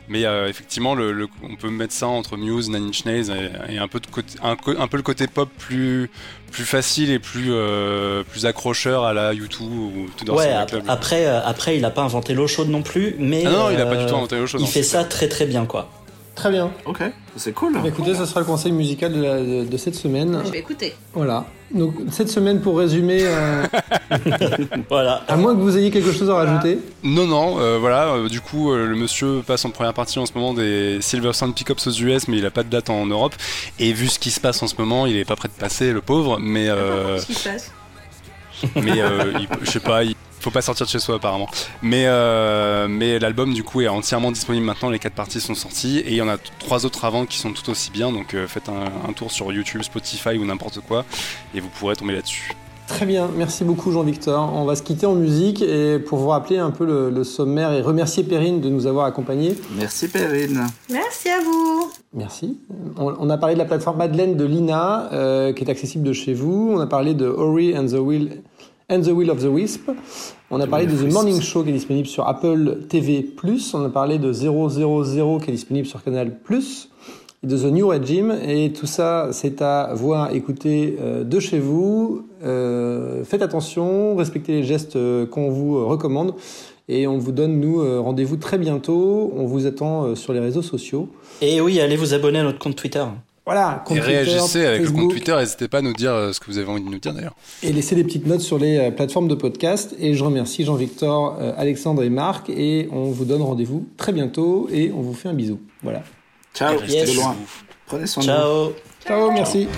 Mais effectivement, le, on peut mettre ça entre Muse, Nine Inch Nails et, un, peu de côté, un, peu le côté pop plus, plus facile et plus euh, plus accrocheur à la YouTube ou tout dans ouais, après euh, après il a pas inventé l'eau chaude non plus mais ah non, il a pas du tout inventé l'eau chaude il fait ça très très bien quoi très bien. Ok c'est cool. Bah, écoutez ce sera le conseil musical de, de, cette semaine. Je vais écouter. Voilà. Donc cette semaine pour résumer euh... voilà. à moins que vous ayez quelque chose à rajouter. Non non euh, voilà. Euh, du coup le monsieur passe en première partie en ce moment des Silver Sound Pickups aux US mais il a pas de date en Europe. Et vu ce qui se passe en ce moment il est pas prêt de passer le pauvre. Mais euh... ce qui se passe. mais euh, je sais pas, il faut pas sortir de chez soi apparemment. Mais, euh, mais l'album du coup est entièrement disponible maintenant, les quatre parties sont sorties et il y en a trois autres avant qui sont tout aussi bien, donc euh, faites un, tour sur YouTube, Spotify ou n'importe quoi et vous pourrez tomber là-dessus. Très bien, merci beaucoup Jean-Victor. On va se quitter en musique et pour vous rappeler un peu le, sommaire et remercier Perrine de nous avoir accompagnés. Merci Perrine. Merci à vous. Merci. On, a parlé de la plateforme Madeleine de Lina qui est accessible de chez vous. On a parlé de Ori and the Will and the Will of the Wisp. On a parlé de The Morning Show qui est disponible sur Apple TV+. On a parlé de 000 qui est disponible sur Canal+. Et de The New Regime. Et tout ça, c'est à voir, écouter euh, de chez vous. Euh, faites attention, respectez les gestes euh, qu'on vous recommande. Et on vous donne, nous, rendez-vous très bientôt. On vous attend sur les réseaux sociaux. Et oui, allez vous abonner à notre compte Twitter. Voilà, compte et réagissez avec le compte Twitter, n'hésitez pas à nous dire euh, ce que vous avez envie de nous dire d'ailleurs. Et laissez des petites notes sur les euh, plateformes de podcast. Et je remercie Jean-Victor, euh, Alexandre et Marc. Et on vous donne rendez-vous très bientôt et on vous fait un bisou. Voilà. Ciao, restez loin. Prenez soin de vous. Ciao. Ciao, merci.